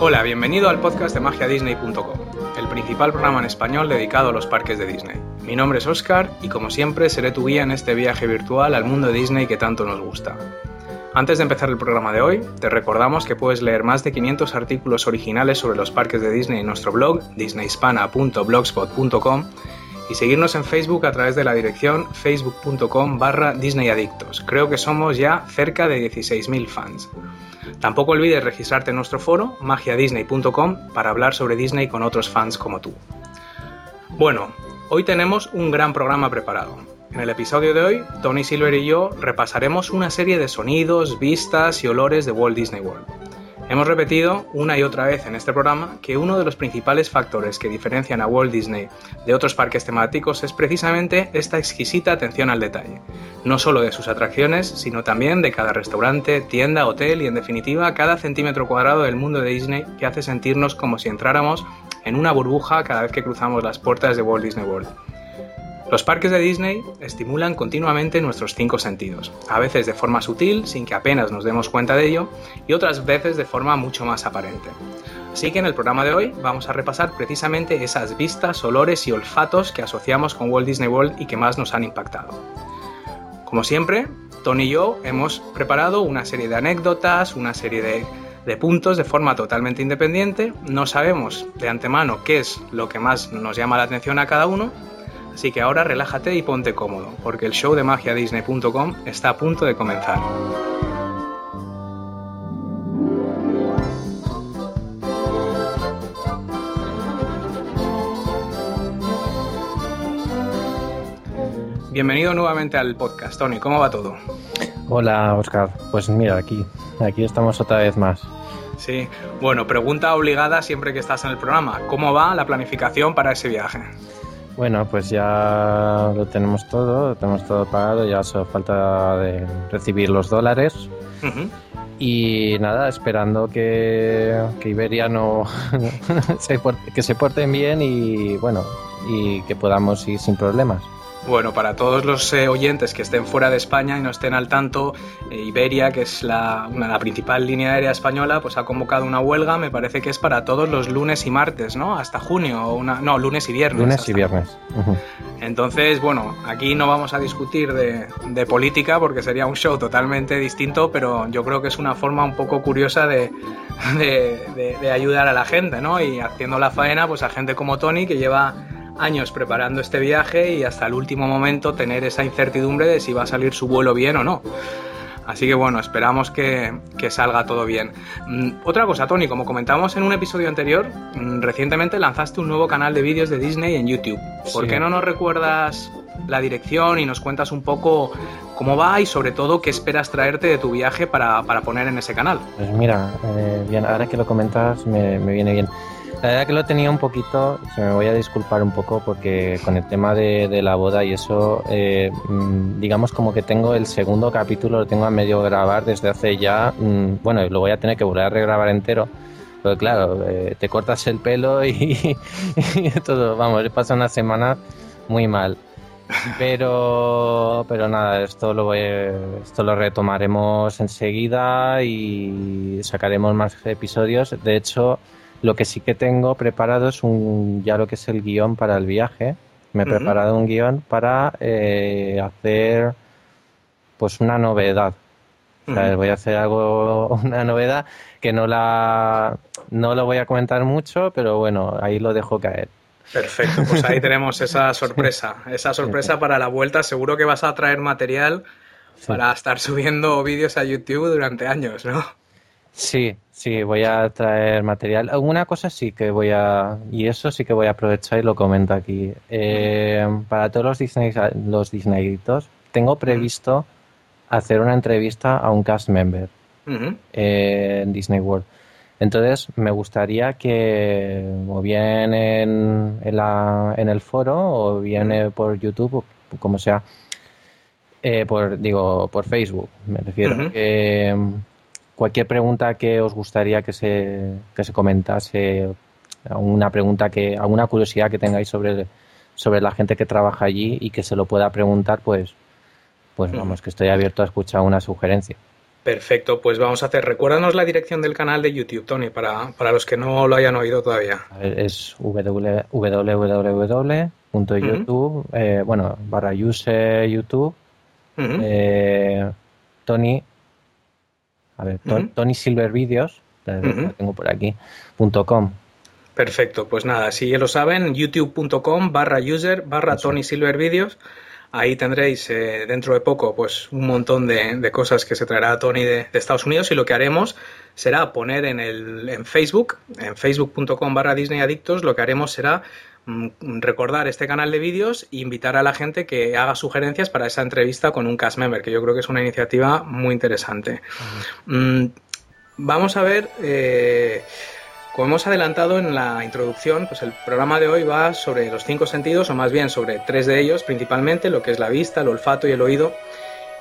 Hola, bienvenido al podcast de magiadisney.com, el principal programa en español dedicado a los parques de Disney. Mi nombre es Oscar y como siempre seré tu guía en este viaje virtual al mundo de Disney que tanto nos gusta. Antes de empezar el programa de hoy, te recordamos que puedes leer más de 500 artículos originales sobre los parques de Disney en nuestro blog disneyhispana.blogspot.com y seguirnos en Facebook a través de la dirección facebook.com barra disneyadictos. Creo que somos ya cerca de 16.000 fans. Tampoco olvides registrarte en nuestro foro magiadisney.com para hablar sobre Disney con otros fans como tú. Bueno, hoy tenemos un gran programa preparado. En el episodio de hoy, Tony Silver y yo repasaremos una serie de sonidos, vistas y olores de Walt Disney World. Hemos repetido una y otra vez en este programa que uno de los principales factores que diferencian a Walt Disney de otros parques temáticos es precisamente esta exquisita atención al detalle, no solo de sus atracciones, sino también de cada restaurante, tienda, hotel y en definitiva cada centímetro cuadrado del mundo de Disney que hace sentirnos como si entráramos en una burbuja cada vez que cruzamos las puertas de Walt Disney World. Los parques de Disney estimulan continuamente nuestros cinco sentidos, a veces de forma sutil, sin que apenas nos demos cuenta de ello, y otras veces de forma mucho más aparente. Así que en el programa de hoy vamos a repasar precisamente esas vistas, olores y olfatos que asociamos con Walt Disney World y que más nos han impactado. Como siempre, Tony y yo hemos preparado una serie de anécdotas, una serie de, de puntos de forma totalmente independiente. No sabemos de antemano qué es lo que más nos llama la atención a cada uno, Así que ahora relájate y ponte cómodo, porque el show de magiadisney.com está a punto de comenzar. Bienvenido nuevamente al podcast, Tony. ¿Cómo va todo? Hola, Oscar. Pues mira, aquí, aquí estamos otra vez más. Sí, bueno, pregunta obligada siempre que estás en el programa. ¿Cómo va la planificación para ese viaje? Bueno, pues ya lo tenemos todo, lo tenemos todo pagado, ya solo falta de recibir los dólares. Y nada, esperando que, que Iberia no se que se porten bien y bueno, y que podamos ir sin problemas. Bueno, para todos los eh, oyentes que estén fuera de España y no estén al tanto, eh, Iberia, que es la, una, la principal línea aérea española, pues ha convocado una huelga, me parece que es para todos los lunes y martes, ¿no? Hasta junio, una, no, lunes y viernes. Lunes y viernes. Entonces, bueno, aquí no vamos a discutir de, de, política porque sería un show totalmente distinto, pero yo creo que es una forma un poco curiosa de, de, de ayudar a la gente, ¿no? Y haciendo la faena, pues a gente como Tony, que lleva años preparando este viaje y hasta el último momento tener esa incertidumbre de si va a salir su vuelo bien o no. Así que bueno, esperamos que, que salga todo bien. Mm, otra cosa, Tony, como comentamos en un episodio anterior, mm, recientemente lanzaste un nuevo canal de vídeos de Disney en YouTube. ¿Por sí. qué no nos recuerdas la dirección y nos cuentas un poco cómo va y sobre todo qué esperas traerte de tu viaje para, para poner en ese canal? Pues mira, eh, bien, ahora que lo comentas me, me viene bien. La verdad que lo tenía un poquito, se me voy a disculpar un poco porque con el tema de, de la boda y eso, eh, digamos como que tengo el segundo capítulo, lo tengo a medio grabar desde hace ya, mmm, bueno, lo voy a tener que volver a regrabar entero. Pero claro, eh, te cortas el pelo y, y todo, vamos, pasa una semana muy mal. Pero, pero nada, esto lo, voy, esto lo retomaremos enseguida y sacaremos más episodios. De hecho, lo que sí que tengo preparado es un, ya lo que es el guion para el viaje. Me he uh -huh. preparado un guion para eh, hacer pues una novedad. O sea, -huh. voy a hacer algo, una novedad que no la no lo voy a comentar mucho, pero bueno, ahí lo dejo caer. Perfecto, pues ahí tenemos esa sorpresa, esa sorpresa para la vuelta. Seguro que vas a traer material para estar subiendo vídeos a YouTube durante años, ¿no? Sí, sí, voy a traer material. Alguna cosa sí que voy a. Y eso sí que voy a aprovechar y lo comento aquí. Eh, para todos los Disney, los Disneyitos, tengo previsto hacer una entrevista a un cast member uh -huh. eh, en Disney World. Entonces, me gustaría que, o bien en, en, la, en el foro, o bien -huh. por YouTube, o como sea, eh, por, digo, por Facebook, me refiero. Uh -huh. Cualquier pregunta que os gustaría que se, que se comentase, alguna pregunta que, alguna curiosidad que tengáis sobre, sobre la gente que trabaja allí y que se lo pueda preguntar, pues, pues vamos, que estoy abierto a escuchar una sugerencia. Perfecto, pues vamos a hacer. Recuérdanos la dirección del canal de YouTube, Tony, para, para los que no lo hayan oído todavía. es www.youtube, eh, bueno, barra user YouTube, eh, Tony, a ver, Tony Silver Videos, tengo por aquí, punto com. Perfecto, pues nada, si ya lo saben, youtube.com barra user barra Tony Silver Videos. Ahí tendréis eh, dentro de poco pues un montón de, cosas que se traerá Tony de, Estados Unidos y lo que haremos será poner en, el, en Facebook, en facebook.com barra Disney Adictos, lo que haremos será recordar este canal de vídeos e invitar a la gente que haga sugerencias para esa entrevista con un cast member, que yo creo que es una iniciativa muy interesante. Mm, vamos a ver... Eh, como hemos adelantado en la introducción, pues el programa de hoy va sobre los cinco sentidos, o más bien sobre tres de ellos, principalmente lo que es la vista, el olfato y el oído.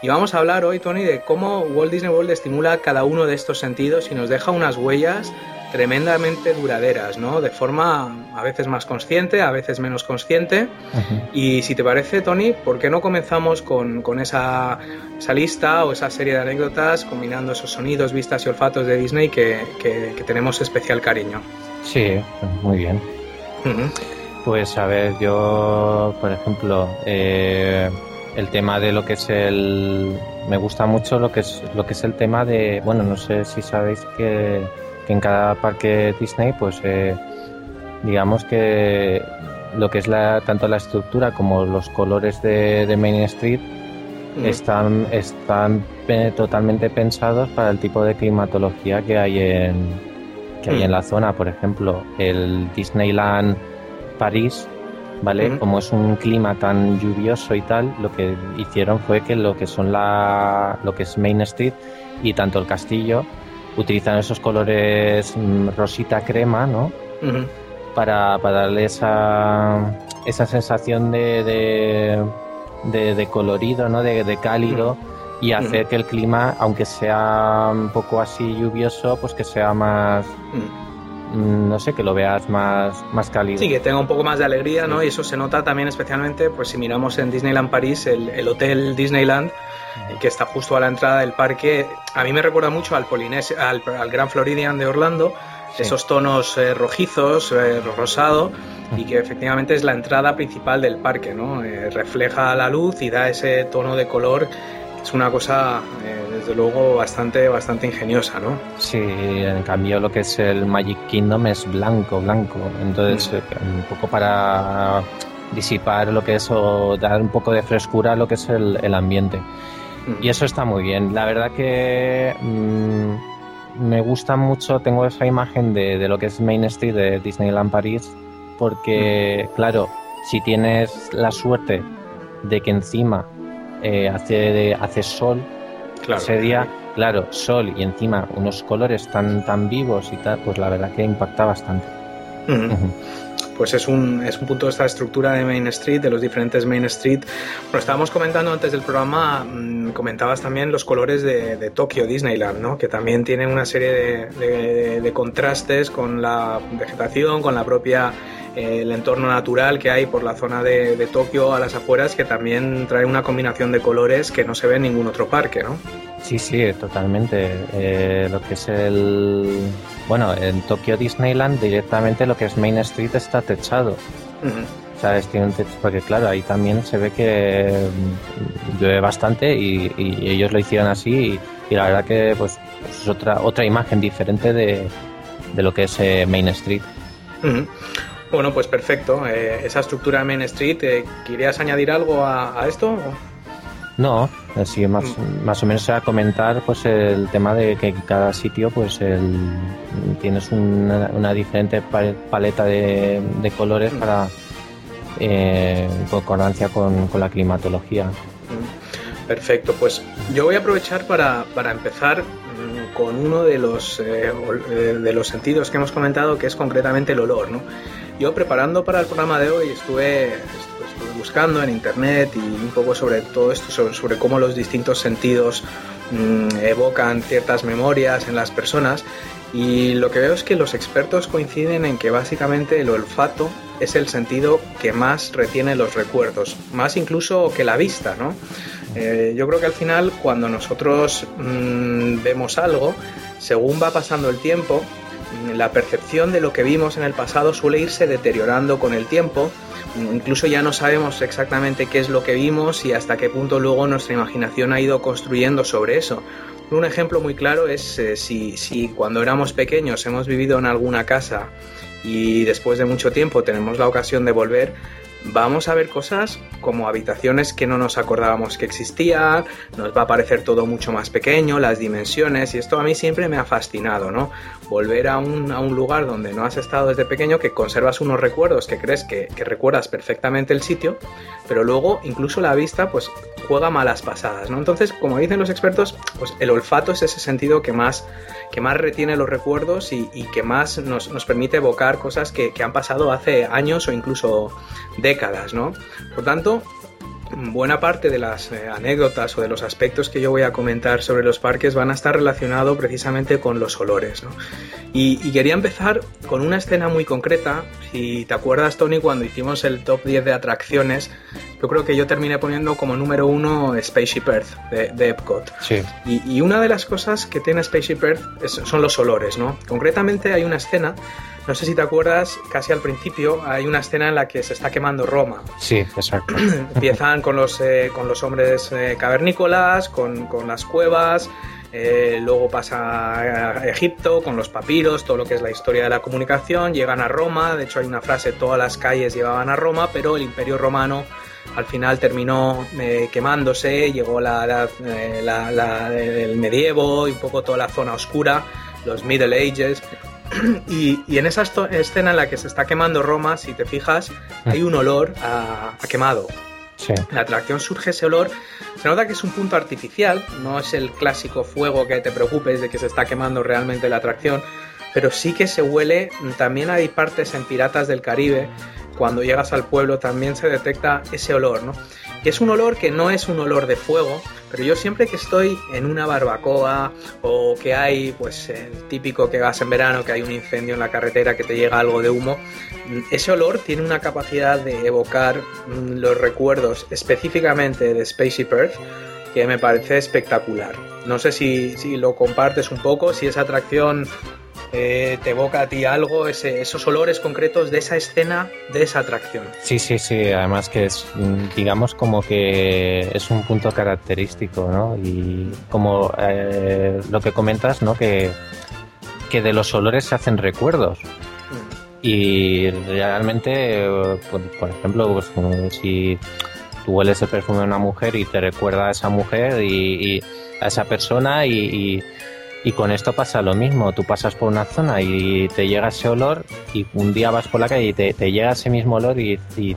Y vamos a hablar hoy, Tony, de cómo Walt Disney World estimula cada uno de estos sentidos y nos deja unas huellas tremendamente duraderas, ¿no? De forma a veces más consciente, a veces menos consciente. Y si te parece, Tony, ¿por qué no comenzamos con, esa, esa, lista o esa serie de anécdotas combinando esos sonidos, vistas y olfatos de Disney que, tenemos especial cariño? Sí, muy bien. Pues a ver, yo, por ejemplo, eh, el tema de lo que es el me gusta mucho lo que es lo que es el tema de bueno no sé si sabéis que que en cada parque Disney, pues eh, digamos que lo que es la, tanto la estructura como los colores de, Main Street están, están totalmente pensados para el tipo de climatología que hay en, que hay en la zona. Por ejemplo, el Disneyland París, ¿vale? Como es un clima tan lluvioso y tal, lo que hicieron fue que lo que son la, lo que es Main Street y tanto el castillo utilizan esos colores mm, rosita crema, ¿no? para, darle esa, esa sensación de, de, colorido, ¿no? De, cálido y hacer que el clima, aunque sea un poco así lluvioso, pues que sea más no sé, que lo veas más, más cálido. Sí, que tenga un poco más de alegría, ¿no? Y eso se nota también especialmente, pues si miramos en Disneyland París, el, el hotel Disneyland, que está justo a la entrada del parque. A mí me recuerda mucho al, al, al Gran Floridian de Orlando, esos tonos eh, rojizos, eh, rosado, y que efectivamente es la entrada principal del parque, ¿no? Eh, refleja la luz y da ese tono de color. Es una cosa, desde luego, bastante, bastante ingeniosa, ¿no? Sí, en cambio lo que es el Magic Kingdom es blanco, blanco. Entonces, mm. un poco para disipar lo que es o dar un poco de frescura a lo que es el, el ambiente. Y eso está muy bien. La verdad que mm, me gusta mucho, tengo esa imagen de, lo que es Main Street de Disneyland París, porque, claro, si tienes la suerte de que encima eh, hace, hace sol, claro. ese día, claro, sol y encima unos colores tan, tan vivos y tal, pues la verdad que impacta bastante pues es un, es un punto de esta estructura de Main Street, de los diferentes Main Street. Bueno, estábamos comentando antes del programa, mm, comentabas también los colores de, de Tokio Disneyland, ¿no? que también tienen una serie de, contrastes con la vegetación, con la propia el entorno natural que hay por la zona de, de, Tokio a las afueras que también trae una combinación de colores que no se ve en ningún otro parque, ¿no? Sí, sí, totalmente. Eh, lo que es el bueno, en Tokio Disneyland directamente lo que es Main Street está techado. ¿Sabes? Tiene un techo, porque claro, ahí también se ve que mm, llueve bastante y, ellos lo hicieron así y, la verdad que pues, es otra otra imagen diferente de, lo que es eh, Main Street. Bueno, pues perfecto. Eh, esa estructura de Main Street, eh, ¿querías añadir algo a, a esto? No, así más, mm. más o menos a comentar pues el tema de que cada sitio pues el, tienes una, diferente paleta de, colores mm. para eh, en concordancia con, la climatología. Mm. Perfecto, pues yo voy a aprovechar para, empezar con uno de los, eh, eh, de los sentidos que hemos comentado, que es concretamente el olor. ¿no? Yo preparando para el programa de hoy estuve, buscando en internet y un poco sobre todo esto, sobre, cómo los distintos sentidos mm, evocan ciertas memorias en las personas y lo que veo es que los expertos coinciden en que básicamente el olfato es el sentido que más retiene los recuerdos, más incluso que la vista, ¿no? Eh, yo creo que al final cuando nosotros mm, vemos algo, según va pasando el tiempo, la percepción de lo que vimos en el pasado suele irse deteriorando con el tiempo. Incluso ya no sabemos exactamente qué es lo que vimos y hasta qué punto luego nuestra imaginación ha ido construyendo sobre eso. Un ejemplo muy claro es eh, si, si cuando éramos pequeños hemos vivido en alguna casa y después de mucho tiempo tenemos la ocasión de volver, vamos a ver cosas como habitaciones que no nos acordábamos que existían, nos va a parecer todo mucho más pequeño, las dimensiones, y esto a mí siempre me ha fascinado, ¿no? Volver a un, a un lugar donde no has estado desde pequeño, que conservas unos recuerdos, que crees que, que, recuerdas perfectamente el sitio, pero luego incluso la vista, pues juega malas pasadas, ¿no? Entonces, como dicen los expertos, pues el olfato es ese sentido que más, que más retiene los recuerdos y, y que más nos, nos, permite evocar cosas que, que han pasado hace años o incluso décadas, ¿no? Por tanto, buena parte de las eh, anécdotas o de los aspectos que yo voy a comentar sobre los parques van a estar relacionados precisamente con los olores. ¿no? Y, y, quería empezar con una escena muy concreta. Si te acuerdas, Tony, cuando hicimos el top 10 de atracciones, yo creo que yo terminé poniendo como número uno Spaceship Earth de, de Epcot. Sí. Y, y, una de las cosas que tiene Spaceship Earth es, son los olores. ¿no? Concretamente hay una escena no sé si te acuerdas, casi al principio hay una escena en la que se está quemando Roma. Sí, exacto. Empiezan con los, eh, con los hombres eh, cavernícolas, con, con, las cuevas, eh, luego pasa a Egipto con los papiros, todo lo que es la historia de la comunicación, llegan a Roma, de hecho hay una frase, todas las calles llevaban a Roma, pero el imperio romano al final terminó eh, quemándose, llegó la, la, la, la, el medievo y un poco toda la zona oscura, los Middle Ages, y, y, en esa escena en la que se está quemando Roma, si te fijas, hay un olor a, a quemado. Sí. La atracción surge ese olor. Se nota que es un punto artificial, no es el clásico fuego que te preocupes de que se está quemando realmente la atracción, pero sí que se huele. También hay partes en Piratas del Caribe, cuando llegas al pueblo también se detecta ese olor, ¿no? Es un olor que no es un olor de fuego, pero yo siempre que estoy en una barbacoa o que hay, pues el típico que vas en verano, que hay un incendio en la carretera, que te llega algo de humo, ese olor tiene una capacidad de evocar los recuerdos específicamente de Spaceship Earth que me parece espectacular. No sé si, si lo compartes un poco, si esa atracción eh, te evoca a ti algo, ese, esos olores concretos de esa escena, de esa atracción. Sí, sí, sí, además que es, digamos, como que es un punto característico, ¿no? Y como eh, lo que comentas, ¿no? Que, que de los olores se hacen recuerdos. Y realmente, por, por ejemplo, pues, si tú hueles el perfume de una mujer y te recuerda a esa mujer y, y a esa persona y, y y con esto pasa lo mismo, tú pasas por una zona y te llega ese olor y un día vas por la calle y te, te llega ese mismo olor y, y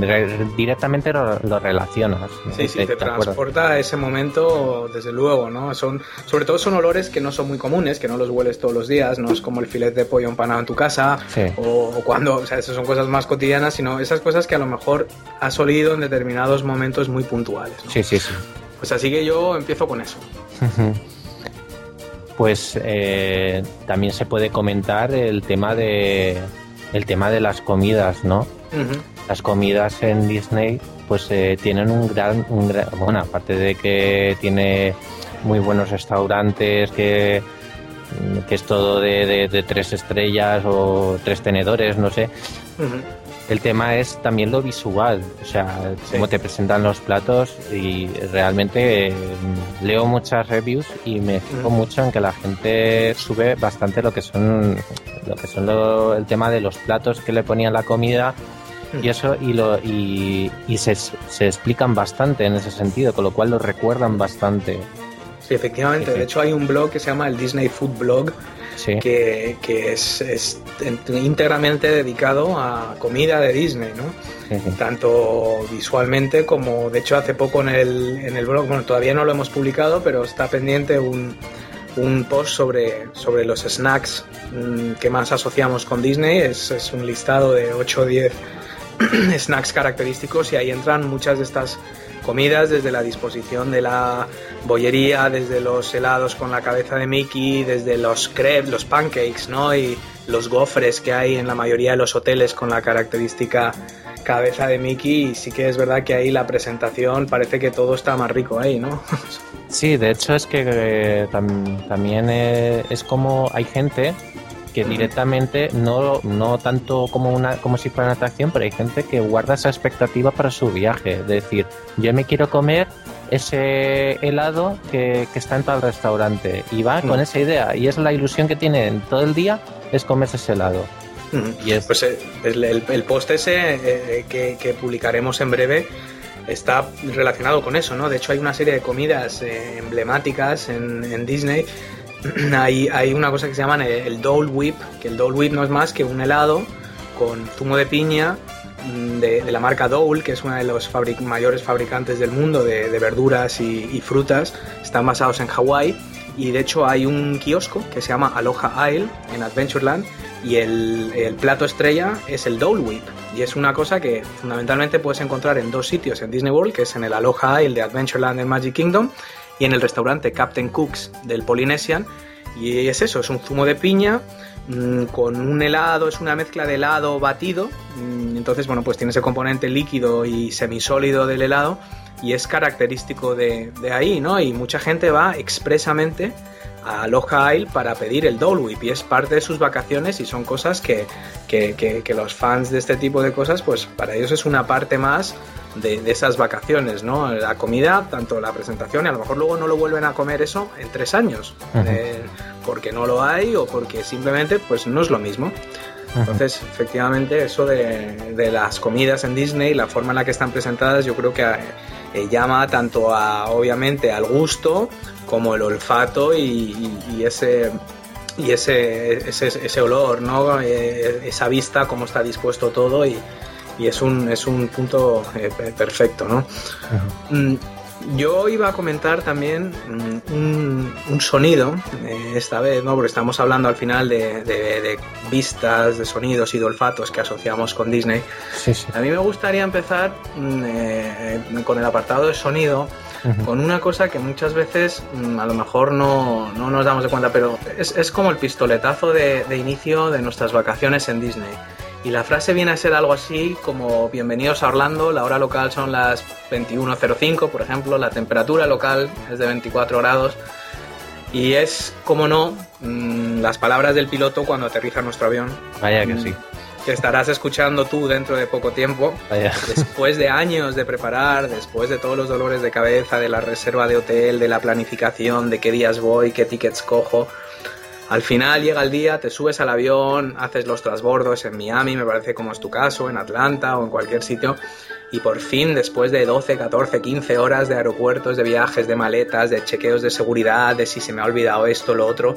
re, directamente lo, lo, relacionas. Sí, sí, te, te transporta a ese momento, desde luego, ¿no? Son, sobre todo son olores que no son muy comunes, que no los hueles todos los días, no es como el filet de pollo empanado en tu casa sí. o, o, cuando, o sea, esas son cosas más cotidianas, sino esas cosas que a lo mejor has olido en determinados momentos muy puntuales. ¿no? Sí, sí, sí. Pues así que yo empiezo con eso. Pues eh, también se puede comentar el tema de el tema de las comidas, ¿no? Uh -huh. Las comidas en Disney pues eh, tienen un gran, un gran, bueno, aparte de que tiene muy buenos restaurantes, que, que es todo de, de, de tres estrellas o tres tenedores, no sé. Uh -huh. El tema es también lo visual, o sea, sí. cómo te presentan los platos y realmente eh, leo muchas reviews y me fijo mm. mucho en que la gente sube bastante lo que son lo que son lo, el tema de los platos que le ponían la comida mm. y eso y lo y, y se, se, explican bastante en ese sentido, con lo cual lo recuerdan bastante. Sí, efectivamente. Sí, de hecho hay un blog que se llama el Disney Food Blog sí. que, que es, es, íntegramente dedicado a comida de Disney, ¿no? Sí, Tanto visualmente como, de hecho, hace poco en el, en el blog, bueno, todavía no lo hemos publicado, pero está pendiente un, un post sobre, sobre los snacks mmm, que más asociamos con Disney. Es, es un listado de 8 o 10 snacks característicos y ahí entran muchas de estas comidas, desde la disposición de la bollería, desde los helados con la cabeza de Mickey, desde los crepes, los pancakes, ¿no? Y los gofres que hay en la mayoría de los hoteles con la característica cabeza de Mickey y sí que es verdad que ahí la presentación parece que todo está más rico ahí, ¿no? Sí, de hecho es que eh, también eh, es como hay gente que directamente no, no tanto como una como si fuera una atracción, pero hay gente que guarda esa expectativa para su viaje, de decir, yo me quiero comer ese helado que, está en tal restaurante y va con esa idea y es la ilusión que tienen todo el día es comerse ese helado. Y Pues eh, el, post ese eh, que, publicaremos en breve está relacionado con eso, ¿no? De hecho hay una serie de comidas eh, emblemáticas en, Disney. Hay, una cosa que se llama el, Dole Whip, que el Dole Whip no es más que un helado con zumo de piña mm, de, la marca Dole, que es una de los mayores fabricantes del mundo de, verduras y, y, frutas. Están basados en Hawái. Y de hecho hay un kiosco que se llama Aloha Isle en Adventureland. Y el, plato estrella es el Dole Whip. Y es una cosa que fundamentalmente puedes encontrar en dos sitios en Disney World, que es en el Aloha Isle de Adventureland en Magic Kingdom y en el restaurante Captain Cooks del Polynesian y es eso, es un zumo de piña mm, con un helado, es una mezcla de helado batido, mm, entonces bueno pues tiene ese componente líquido y semisólido del helado y es característico de, ahí, ¿no? Y mucha gente va expresamente a Aloha Isle para pedir el Dole Whip y es parte de sus vacaciones y son cosas que, los fans de este tipo de cosas, pues para ellos es una parte más de, esas vacaciones, ¿no? La comida, tanto la presentación, y a lo mejor luego no lo vuelven a comer eso en tres años, eh, porque no lo hay o porque simplemente pues no es lo mismo. Entonces, efectivamente, eso de, de, las comidas en Disney, la forma en la que están presentadas, yo creo que eh, llama tanto a, obviamente, al gusto como el olfato y, ese y ese, ese, olor, ¿no? Eh, esa vista, cómo está dispuesto todo y, es, un, es un punto eh, perfecto, ¿no? Yo iba a comentar también mm, un, sonido, eh, esta vez, ¿no? Porque estamos hablando al final de, vistas, de sonidos y de olfatos que asociamos con Disney. A mí me gustaría empezar mm, eh, con el apartado de sonido, con una cosa que muchas veces mm, a lo mejor no, nos damos de cuenta, pero es, como el pistoletazo de inicio de nuestras vacaciones en Disney. Y la frase viene a ser algo así como bienvenidos a Orlando, la hora local son las 21.05, por ejemplo, la temperatura local es de 24 grados. Y es, como no, mm, las palabras del piloto cuando aterriza nuestro avión. Vaya que mm, sí. Que estarás escuchando tú dentro de poco tiempo. Vaya. Después de años de preparar, después de todos los dolores de cabeza, de la reserva de hotel, de la planificación, de qué días voy, qué tickets cojo al final llega el día, te subes al avión, haces los transbordos en Miami, me parece como es tu caso, en Atlanta o en cualquier sitio, y por fin, después de 12, 14, 15 horas de aeropuertos, de viajes, de maletas, de chequeos de seguridad, de si se me ha olvidado esto, lo otro,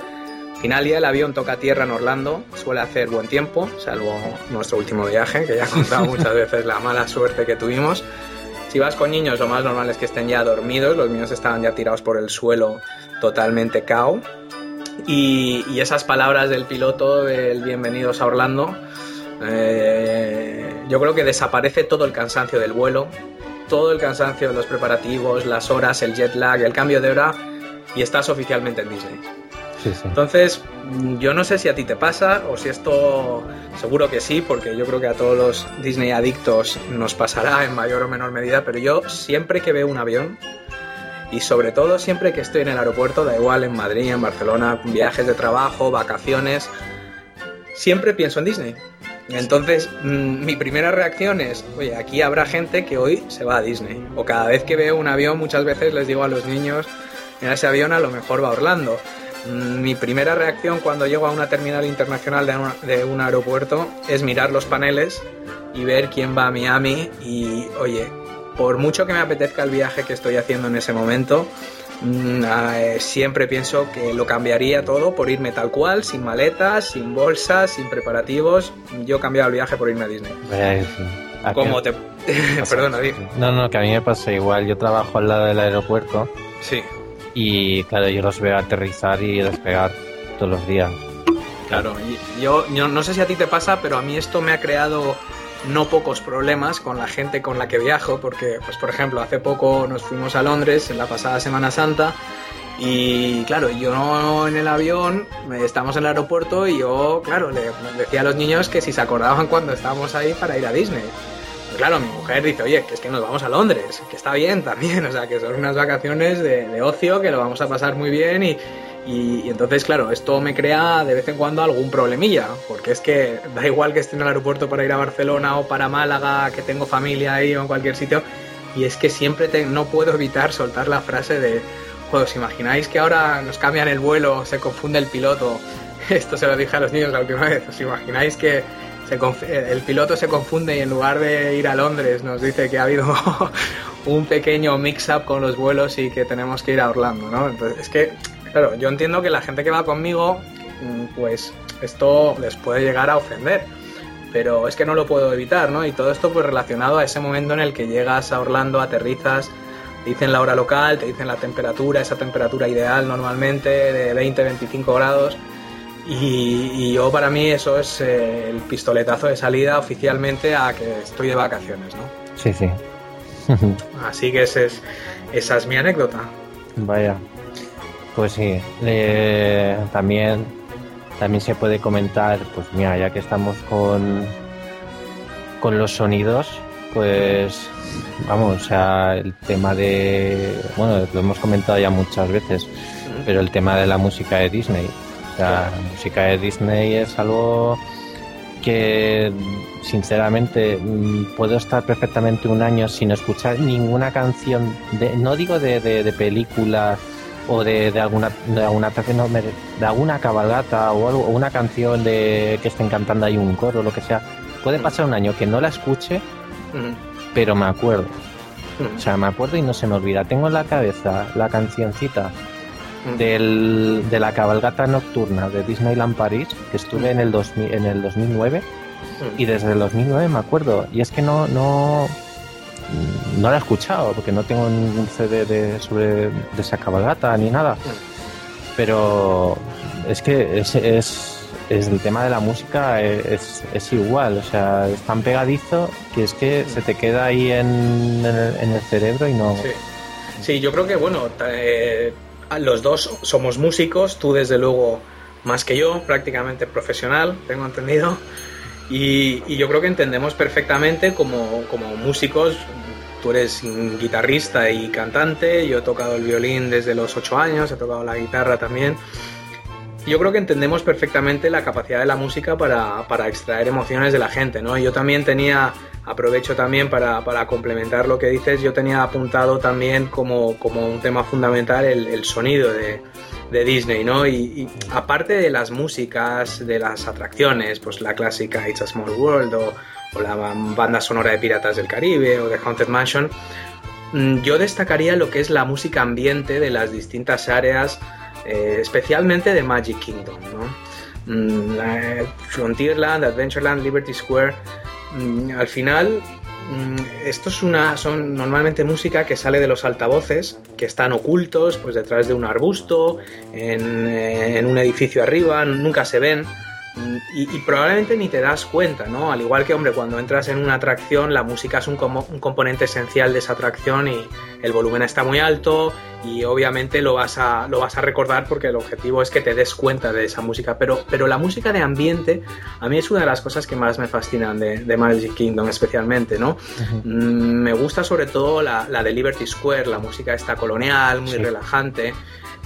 final ya el avión toca tierra en Orlando, suele hacer buen tiempo, salvo nuestro último viaje, que ya he contado muchas veces la mala suerte que tuvimos. Si vas con niños, lo más normal es que estén ya dormidos, los niños estaban ya tirados por el suelo totalmente cao. Y, esas palabras del piloto del bienvenidos a Orlando, eh, yo creo que desaparece todo el cansancio del vuelo, todo el cansancio de los preparativos, las horas, el jet lag, el cambio de hora y estás oficialmente en Disney. Entonces, yo no sé si a ti te pasa o si esto, seguro que sí, porque yo creo que a todos los Disney adictos nos pasará en mayor o menor medida, pero yo siempre que veo un avión, y sobre todo siempre que estoy en el aeropuerto, da igual en Madrid, en Barcelona, viajes de trabajo, vacaciones, siempre pienso en Disney. Entonces, mm, mi primera reacción es, oye, aquí habrá gente que hoy se va a Disney. O cada vez que veo un avión, muchas veces les digo a los niños, en ese avión a lo mejor va a Orlando. Mm, mi primera reacción cuando llego a una terminal internacional de, de un aeropuerto es mirar los paneles y ver quién va a Miami y, oye, por mucho que me apetezca el viaje que estoy haciendo en ese momento, mm, eh, siempre pienso que lo cambiaría todo por irme tal cual, sin maletas, sin bolsas, sin preparativos. Yo he cambiado el viaje por irme a Disney. ¿Cómo te.? Perdona, No, no, que a mí me pasa igual. Yo trabajo al lado del aeropuerto. Sí. Y claro, yo los veo aterrizar y despegar todos los días. Claro, yo, yo no sé si a ti te pasa, pero a mí esto me ha creado no pocos problemas con la gente con la que viajo, porque, pues por ejemplo, hace poco nos fuimos a Londres en la pasada Semana Santa y claro, yo en el avión, estamos en el aeropuerto y yo, claro, le decía a los niños que si se acordaban cuando estábamos ahí para ir a Disney. claro, mi mujer dice, oye, que es que nos vamos a Londres, que está bien también, o sea, que son unas vacaciones de, ocio, que lo vamos a pasar muy bien y, y, entonces, claro, esto me crea de vez en cuando algún problemilla, porque es que da igual que esté en el aeropuerto para ir a Barcelona o para Málaga, que tengo familia ahí o en cualquier sitio, y es que siempre no puedo evitar soltar la frase de ¿os imagináis que ahora nos cambian el vuelo, se confunde el piloto? Esto se lo dije a los niños la última vez. ¿Os imagináis que el piloto se confunde y en lugar de ir a Londres nos dice que ha habido un pequeño mix-up con los vuelos y que tenemos que ir a Orlando, ¿no? Entonces, es que, claro, yo entiendo que la gente que va conmigo, mm, pues esto les puede llegar a ofender pero es que no lo puedo evitar, ¿no? Y todo esto pues relacionado a ese momento en el que llegas a Orlando, aterrizas, te dicen la hora local, te dicen la temperatura, esa temperatura ideal normalmente de 20-25 grados. Y, yo para mí eso es eh, el pistoletazo de salida oficialmente a que estoy de vacaciones, ¿no? Sí, sí. Así que ese es, esa es mi anécdota. Vaya. Pues sí. también, también se puede comentar, pues mira, ya que estamos con, con los sonidos, pues vamos, o sea, el tema de, bueno, lo hemos comentado ya muchas veces, pero el tema de la música de Disney. O sea, la música de Disney es algo que sinceramente mm, puedo estar perfectamente un año sin escuchar ninguna canción, de, no digo de, de, película o de, de, alguna de alguna de alguna cabalgata o algo, o una canción de que estén cantando ahí un coro o lo que sea. Puede pasar un año que no la escuche pero me acuerdo. O sea, me acuerdo y no se me olvida. Tengo en la cabeza la cancioncita del, de la cabalgata nocturna de Disneyland París, que estuve en, el 2000, en el 2009, y desde el 2009 me acuerdo. Y es que no, no, no la he escuchado, porque no tengo ningún CD de, sobre, de esa cabalgata ni nada. Pero es que es, es es el tema de la música es, es, igual, o sea, es tan pegadizo que es que se te queda ahí en, el, cerebro y no... Sí, yo creo que, bueno, eh, los dos somos músicos, tú desde luego más que yo, prácticamente profesional, tengo entendido, y, y yo creo que entendemos perfectamente como, como músicos, tú eres guitarrista y cantante, yo he tocado el violín desde los ocho años, he tocado la guitarra también yo creo que entendemos perfectamente la capacidad de la música para, para, extraer emociones de la gente, ¿no? Yo también tenía, aprovecho también para, para complementar lo que dices, yo tenía apuntado también como, como un tema fundamental el, el sonido de, de, Disney, ¿no? Y, aparte de las músicas, de las atracciones, pues la clásica It's a Small World o, la banda sonora de Piratas del Caribe o de Haunted Mansion, mm, yo destacaría lo que es la música ambiente de las distintas áreas eh, especialmente de Magic Kingdom. ¿no? Mm, Frontierland, Adventureland, Liberty Square, mm, al final esto es una son normalmente música que sale de los altavoces que están ocultos pues detrás de un arbusto en, eh, en un edificio arriba nunca se ven y, probablemente ni te das cuenta, ¿no? Al igual que, hombre, cuando entras en una atracción, la música es un, un, componente esencial de esa atracción y el volumen está muy alto y obviamente lo vas a, lo vas a recordar porque el objetivo es que te des cuenta de esa música. Pero, pero la música de ambiente a mí es una de las cosas que más me fascinan de, Magic Kingdom especialmente, ¿no? Mm, me gusta sobre todo la, la, de Liberty Square, la música está colonial, muy relajante.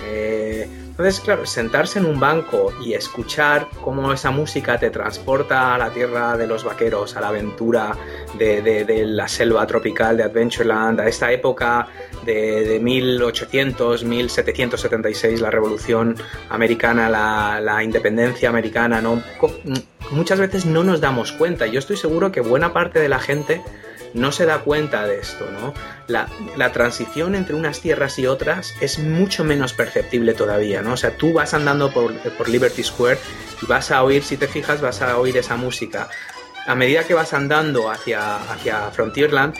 Eh, entonces, claro, sentarse en un banco y escuchar cómo esa música te transporta a la tierra de los vaqueros, a la aventura de, la selva tropical de Adventureland, a esta época de, 1800, 1776, la revolución americana, la, la independencia americana, ¿no? muchas veces no nos damos cuenta. Yo estoy seguro que buena parte de la gente no se da cuenta de esto, ¿no? La, transición entre unas tierras y otras es mucho menos perceptible todavía, ¿no? O sea, tú vas andando por, Liberty Square y vas a oír, si te fijas, vas a oír esa música. A medida que vas andando hacia, hacia Frontierland,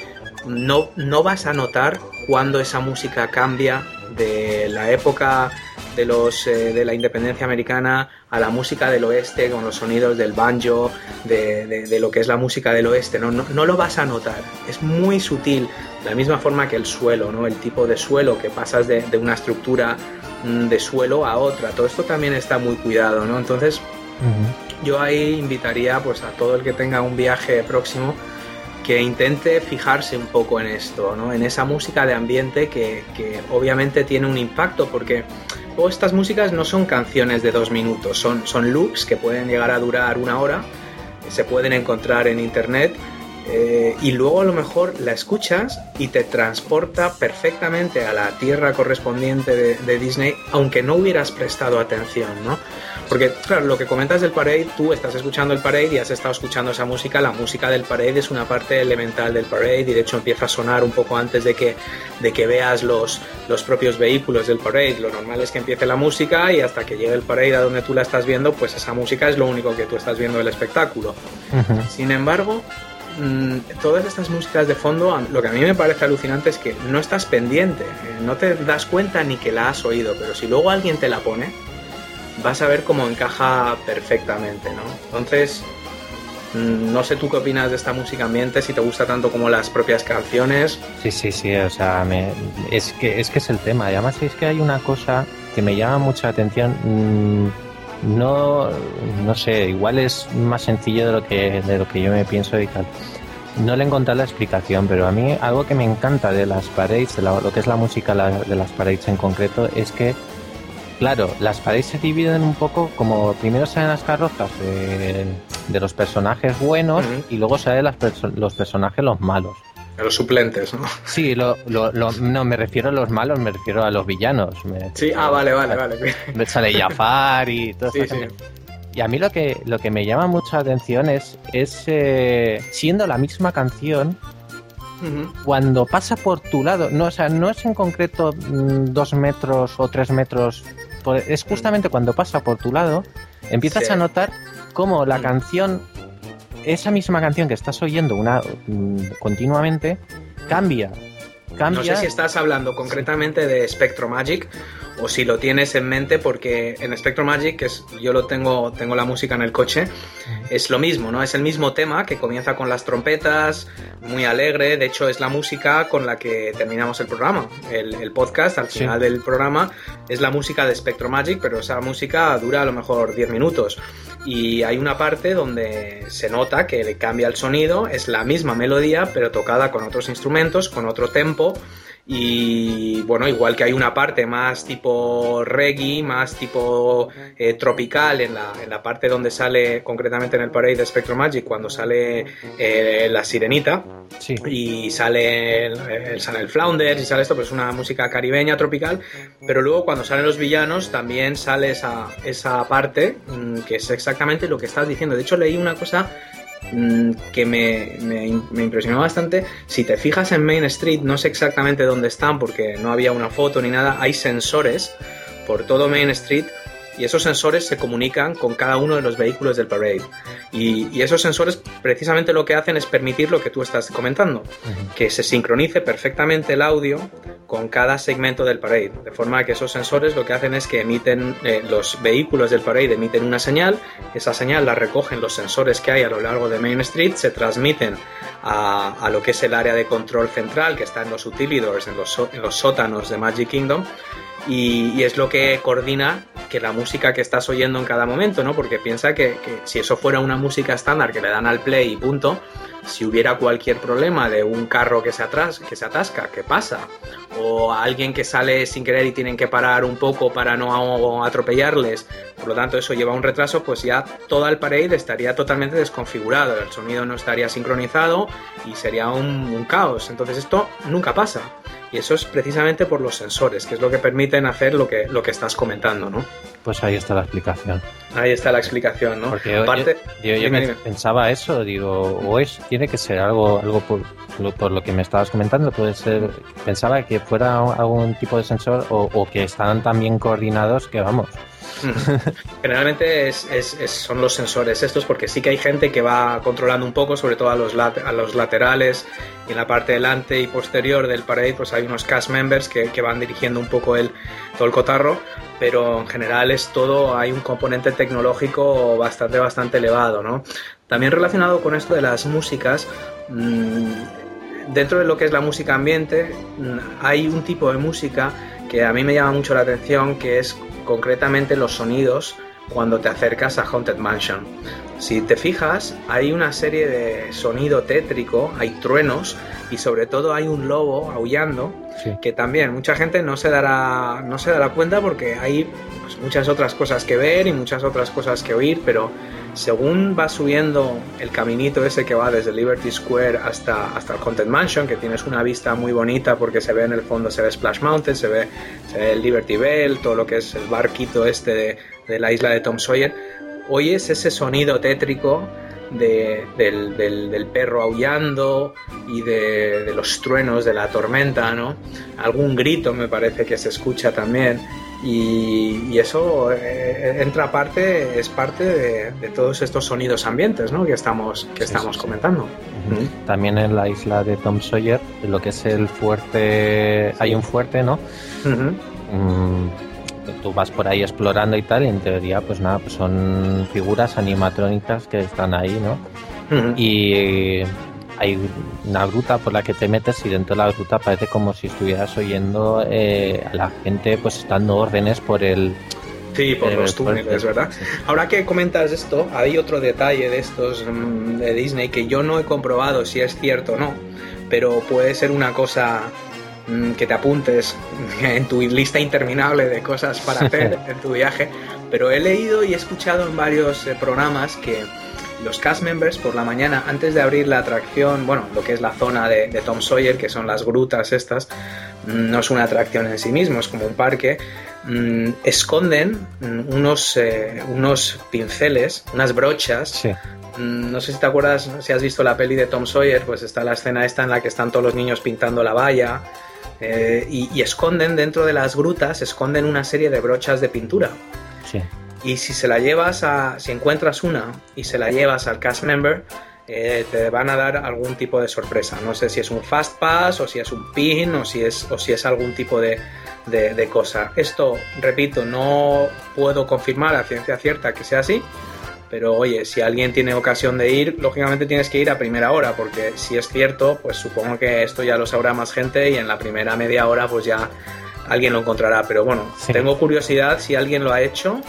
no, no vas a notar cuando esa música cambia de la época de, los, eh, de la independencia americana a la música del oeste con los sonidos del banjo, de, lo que es la música del oeste. ¿no? No, lo vas a notar, es muy sutil, de la misma forma que el suelo, ¿no? el tipo de suelo que pasas de, una estructura mm, de suelo a otra. Todo esto también está muy cuidado. ¿no? Entonces, yo ahí invitaría pues, a todo el que tenga un viaje próximo que intente fijarse un poco en esto, ¿no? en esa música de ambiente que, obviamente tiene un impacto, porque estas músicas no son canciones de dos minutos, son, son que pueden llegar a durar una hora, se pueden encontrar en internet eh, y luego a lo mejor la escuchas y te transporta perfectamente a la tierra correspondiente de, de Disney, aunque no hubieras prestado atención, ¿no? Porque, claro, lo que comentas del parade, tú estás escuchando el parade y has estado escuchando esa música. La música del parade es una parte elemental del parade y de hecho empieza a sonar un poco antes de que, de que veas los, los propios vehículos del parade. Lo normal es que empiece la música y hasta que llegue el parade a donde tú la estás viendo, pues esa música es lo único que tú estás viendo del espectáculo. Sin embargo, mm, todas estas músicas de fondo, lo que a mí me parece alucinante es que no estás pendiente, eh, no te das cuenta ni que la has oído, pero si luego alguien te la pone, vas a ver cómo encaja perfectamente, ¿no? Entonces, mm, no sé tú qué opinas de esta música ambiente, si te gusta tanto como las propias canciones. Sí, sí, sí, o sea, es, que, es que es el tema. Y además es que hay una cosa que me llama mucha atención. Mm, no, no sé, igual es más sencillo de lo que, de lo que yo me pienso y tal. No le encontré la explicación, pero a mí algo que me encanta de las parades, de lo que es la música de las parades en concreto, es que Claro, las paredes se dividen un poco como primero salen las carrozas de, los personajes buenos y luego salen los personajes los malos. Los suplentes, ¿no? Sí, no me refiero a los malos, me refiero a los villanos. sí, ah, vale, vale, vale. Me sale Jafar y todo eso. Y a mí lo que, lo que me llama mucha atención es, es eh, siendo la misma canción, cuando pasa por tu lado, no, o sea, no es en concreto mm, dos metros o tres metros es justamente cuando pasa por tu lado, empiezas a notar cómo la mm. canción, esa misma canción que estás oyendo una mm, continuamente, cambia. Cambia. No sé si estás hablando concretamente de Spectro Magic o si lo tienes en mente porque en Spectro Magic, que es, yo lo tengo, tengo la música en el coche, es lo mismo, ¿no? Es el mismo tema que comienza con las trompetas, muy alegre, de hecho es la música con la que terminamos el programa, el, podcast al final del programa. Es la música de Spectro Magic, pero esa música dura a lo mejor 10 minutos. Y hay una parte donde se nota que le cambia el sonido, es la misma melodía pero tocada con otros instrumentos, con otro tempo y bueno, igual que hay una parte más tipo reggae, más tipo eh, tropical en la, en la, parte donde sale, concretamente en el parade de Spectrum Magic, cuando sale eh, la sirenita. Y sale el, sale el Flounder y sale esto, pues es una música caribeña tropical, pero luego cuando salen los villanos también sale esa, esa parte mm, que es exactamente lo que estás diciendo. De hecho, leí una cosa que me, me, impresionó bastante. Si te fijas en Main Street, no sé exactamente dónde están porque no había una foto ni nada, hay sensores por todo Main Street y esos sensores se comunican con cada uno de los vehículos del parade. Y, esos sensores precisamente lo que hacen es permitir lo que tú estás comentando, que se sincronice perfectamente el audio con cada segmento del parade, de forma que esos sensores lo que hacen es que emiten, eh, los vehículos del parade emiten una señal, esa señal la recogen los sensores que hay a lo largo de Main Street, se transmiten a, a lo que es el área de control central que está en los utilidors, en los, en los sótanos de Magic Kingdom, y, es lo que coordina que la música que estás oyendo en cada momento, ¿no? Porque piensa que, si eso fuera una música estándar que le dan al play y punto, si hubiera cualquier problema de un carro que se, atras, que se atasca, ¿qué pasa? O alguien que sale sin querer y tienen que parar un poco para no atropellarles, por lo tanto eso lleva un retraso, pues ya todo el parade estaría totalmente desconfigurado, el sonido no estaría sincronizado y sería un caos. Entonces esto nunca pasa. Y eso es precisamente por los sensores, que es lo que permiten hacer lo que, lo que estás comentando, ¿no? Pues ahí está la explicación. Ahí está la explicación, ¿no? Porque yo, pensaba eso, digo, o es, tiene que ser algo, algo por, por, lo que me estabas comentando, puede ser, pensaba que fuera algún tipo de sensor o, que están tan bien coordinados que vamos. Generalmente es, son los sensores estos, porque sí que hay gente que va controlando un poco, sobre todo a los, a los laterales y en la parte delante y posterior del parade, pues hay unos cast members que, que van dirigiendo un poco el, todo el cotarro, pero en general es todo, hay un componente tecnológico bastante, bastante elevado, ¿no? También relacionado con esto de las músicas, mmm, dentro de lo que es la música ambiente, mm, hay un tipo de música que a mí me llama mucho la atención, que es concretamente los sonidos cuando te acercas a Haunted Mansion. Si te fijas, hay una serie de sonido tétrico, hay truenos y sobre todo hay un lobo aullando que también mucha gente no se dará no se dará cuenta porque hay pues, muchas otras cosas que ver y muchas otras cosas que oír, pero según va subiendo el caminito ese que va desde Liberty Square hasta, hasta el Haunted Mansion, que tienes una vista muy bonita porque se ve en el fondo, se ve Splash Mountain, se ve, el Liberty Bell, todo lo que es el barquito este de, de la isla de Tom Sawyer, oyes ese sonido tétrico de, del, del, perro aullando y de, de, los truenos de la tormenta, ¿no? Algún grito me parece que se escucha también. Y, eso eh, entra parte, es parte de, todos estos sonidos ambientes ¿no? que estamos, que estamos comentando. También en la isla de Tom Sawyer, lo que es el fuerte, hay un fuerte, ¿no? Mm, tú vas por ahí explorando y tal, y en teoría, pues nada, pues son figuras animatrónicas que están ahí, ¿no? Y hay una gruta por la que te metes y dentro de la gruta parece como si estuvieras oyendo eh, a la gente pues dando órdenes por el... Sí, por los túneles, ¿verdad? Ahora que comentas esto, hay otro detalle de estos mm, de Disney que yo no he comprobado si es cierto o no, pero puede ser una cosa que te apuntes en tu lista interminable de cosas para hacer en tu viaje, pero he leído y he escuchado en varios eh, programas que los cast members por la mañana, antes de abrir la atracción, bueno, lo que es la zona de, Tom Sawyer, que son las grutas estas, mm, no es una atracción en sí mismo, es como un parque, mm, esconden mm, unos, eh, unos pinceles, unas brochas. No sé si te acuerdas, si has visto la peli de Tom Sawyer, pues está la escena esta en la que están todos los niños pintando la valla. Eh, y, y, esconden dentro de las grutas, esconden una serie de brochas de pintura. Sí. Y si se la llevas a, si encuentras una y se la llevas al cast member, eh, te van a dar algún tipo de sorpresa. No sé si es un fast pass o si es un pin o si es, o si es algún tipo de, de, cosa. Esto, repito, no puedo confirmar a ciencia cierta que sea así, pero oye, si alguien tiene ocasión de ir, lógicamente tienes que ir a primera hora, porque si es cierto, pues supongo que esto ya lo sabrá más gente y en la primera media hora pues ya alguien lo encontrará. Pero bueno, tengo curiosidad si alguien lo ha hecho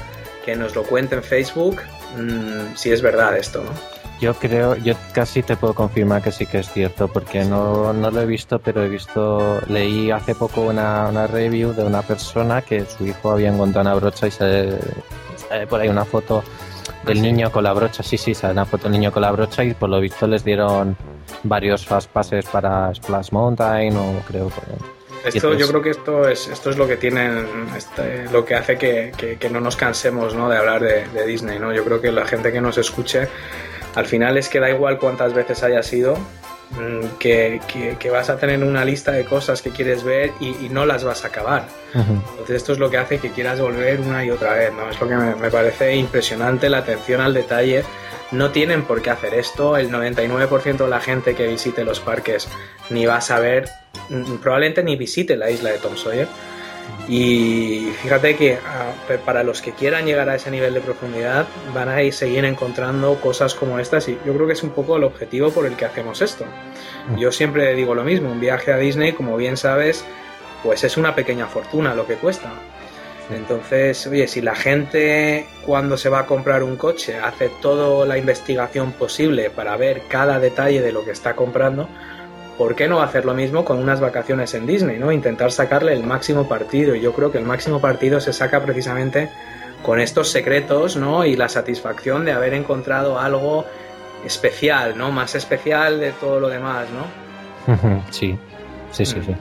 que nos lo cuente en Facebook mm, si es verdad esto, ¿no? Yo creo, yo casi te puedo confirmar que sí que es cierto, porque no, no lo he visto, pero he visto, leí hace poco una, una, review de una persona que su hijo había encontrado una brocha y se, por ahí una foto del niño con la brocha, sí, sí, sale una foto del niño con la brocha y por lo visto les dieron varios fast passes para Splash Mountain o creo esto, yo creo que esto es, esto es lo que tienen, este, lo que hace que, que, no nos cansemos ¿no? de hablar de, de, Disney. ¿no? Yo creo que la gente que nos escuche, al final es que da igual cuántas veces haya sido, mm, que, que, vas a tener una lista de cosas que quieres ver y, no las vas a acabar. Entonces esto es lo que hace que quieras volver una y otra vez. ¿no? Es lo que me, me parece impresionante, la atención al detalle no tienen por qué hacer esto. El 99% de la gente que visite los parques ni va a saber, mm, probablemente ni visite la isla de Tom Sawyer. Y fíjate que ah, para los que quieran llegar a ese nivel de profundidad van a seguir encontrando cosas como estas y yo creo que es un poco el objetivo por el que hacemos esto. Mm. Yo siempre digo lo mismo, un viaje a Disney, como bien sabes, pues es una pequeña fortuna lo que cuesta. Entonces, oye, si la gente cuando se va a comprar un coche hace toda la investigación posible para ver cada detalle de lo que está comprando, ¿por qué no hacer lo mismo con unas vacaciones en Disney? ¿no? Intentar sacarle el máximo partido. Y yo creo que el máximo partido se saca precisamente con estos secretos ¿no? y la satisfacción de haber encontrado algo especial, ¿no? Más especial de todo lo demás, ¿no? Sí, sí, sí, sí.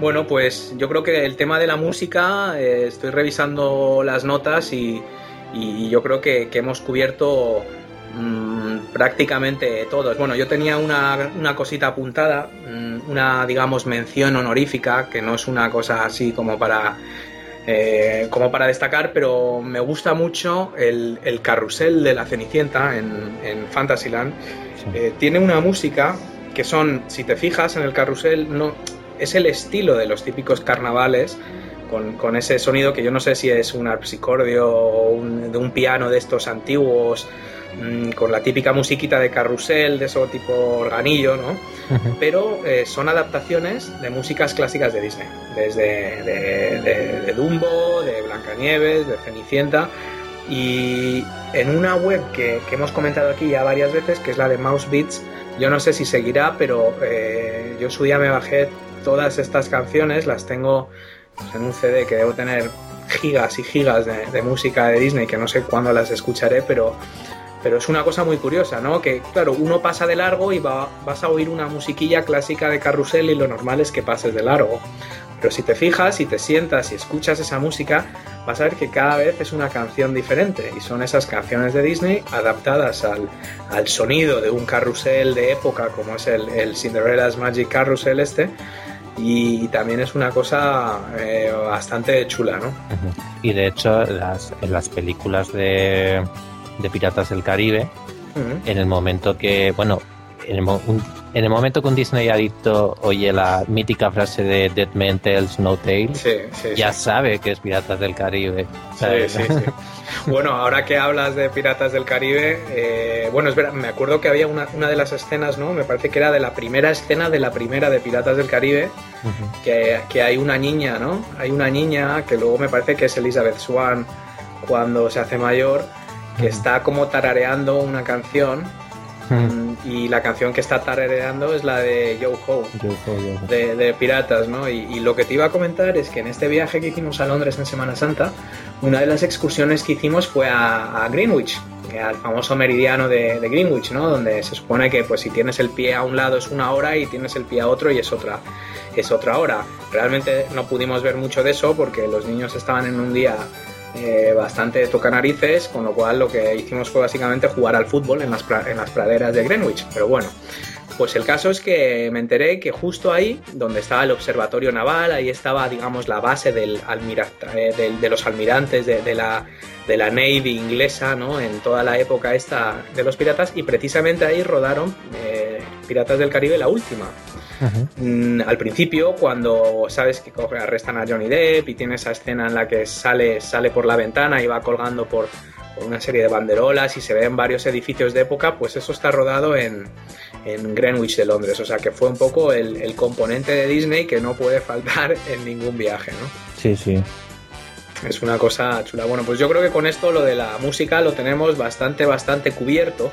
Bueno, pues yo creo que el tema de la música, eh, estoy revisando las notas y, yo creo que, hemos cubierto mm, prácticamente todos. Bueno, yo tenía una, cosita apuntada, mm, una, digamos, mención honorífica, que no es una cosa así como para eh, como para destacar, pero me gusta mucho el, carrusel de la Cenicienta en, en Fantasyland. Eh, tiene una música que son, si te fijas en el carrusel, no es el estilo de los típicos carnavales. Con, ese sonido que yo no sé si es un arpsicordio o de un piano de estos antiguos Mm, con la típica musiquita de carrusel, de eso tipo organillo, ¿no? Pero eh, son adaptaciones de músicas clásicas de Disney, desde de, Dumbo, de Blancanieves, de Cenicienta. Y en una web que, hemos comentado aquí ya varias veces, que es la de Mouse Beats, yo no sé si seguirá, pero eh, yo su día me bajé todas estas canciones, las tengo pues, en un CD que debo tener gigas y gigas de, de música de Disney, que no sé cuándo las escucharé, pero pero es una cosa muy curiosa, ¿no? Que, claro, uno pasa de largo y va, vas a oír una musiquilla clásica de carrusel y lo normal es que pases de largo. Pero si te fijas, y te sientas y escuchas esa música, vas a ver que cada vez es una canción diferente. Y son esas canciones de Disney adaptadas al, sonido de un carrusel de época, como es el, Cinderella's Magic Carrusel este. Y, también es una cosa eh, bastante chula, ¿no? Y de hecho, las, en las películas de de Piratas del Caribe, en el momento que, bueno, en el, momento que un Disney adicto oye la mítica frase de Dead Man Tells No Tales, ya sabe que es Piratas del Caribe. bueno, ahora que hablas de Piratas del Caribe, eh, bueno, es verdad, me acuerdo que había una, una, de las escenas, ¿no? Me parece que era de la primera escena de la primera de Piratas del Caribe, que, que, hay una niña, ¿no? Hay una niña que luego me parece que es Elizabeth Swan cuando se hace mayor que está como tarareando una canción y la canción que está tarareando es la de Yo Ho, De, Piratas, ¿no? Y, lo que te iba a comentar es que en este viaje que hicimos a Londres en Semana Santa, una de las excursiones que hicimos fue a, Greenwich, al famoso meridiano de, Greenwich, ¿no? Donde se supone que pues si tienes el pie a un lado es una hora y tienes el pie a otro y es otra, es otra hora. Realmente no pudimos ver mucho de eso porque los niños estaban en un día eh, bastante toca narices, con lo cual lo que hicimos fue básicamente jugar al fútbol en las, en las praderas de Greenwich. Pero bueno, pues el caso es que me enteré que justo ahí, donde estaba el observatorio naval, ahí estaba, digamos, la base del eh, de, los almirantes de, la, de la Navy inglesa, ¿no? En toda la época esta de los piratas, y precisamente ahí rodaron eh, Piratas del Caribe la última. Mm, al principio, cuando sabes que arrestan a Johnny Depp y tiene esa escena en la que sale, sale por la ventana y va colgando por, una serie de banderolas y se ven varios edificios de época, pues eso está rodado en, Greenwich de Londres. O sea que fue un poco el, componente de Disney que no puede faltar en ningún viaje, ¿no? Sí, sí. Es una cosa chula. Bueno, pues yo creo que con esto lo de la música lo tenemos bastante, bastante cubierto.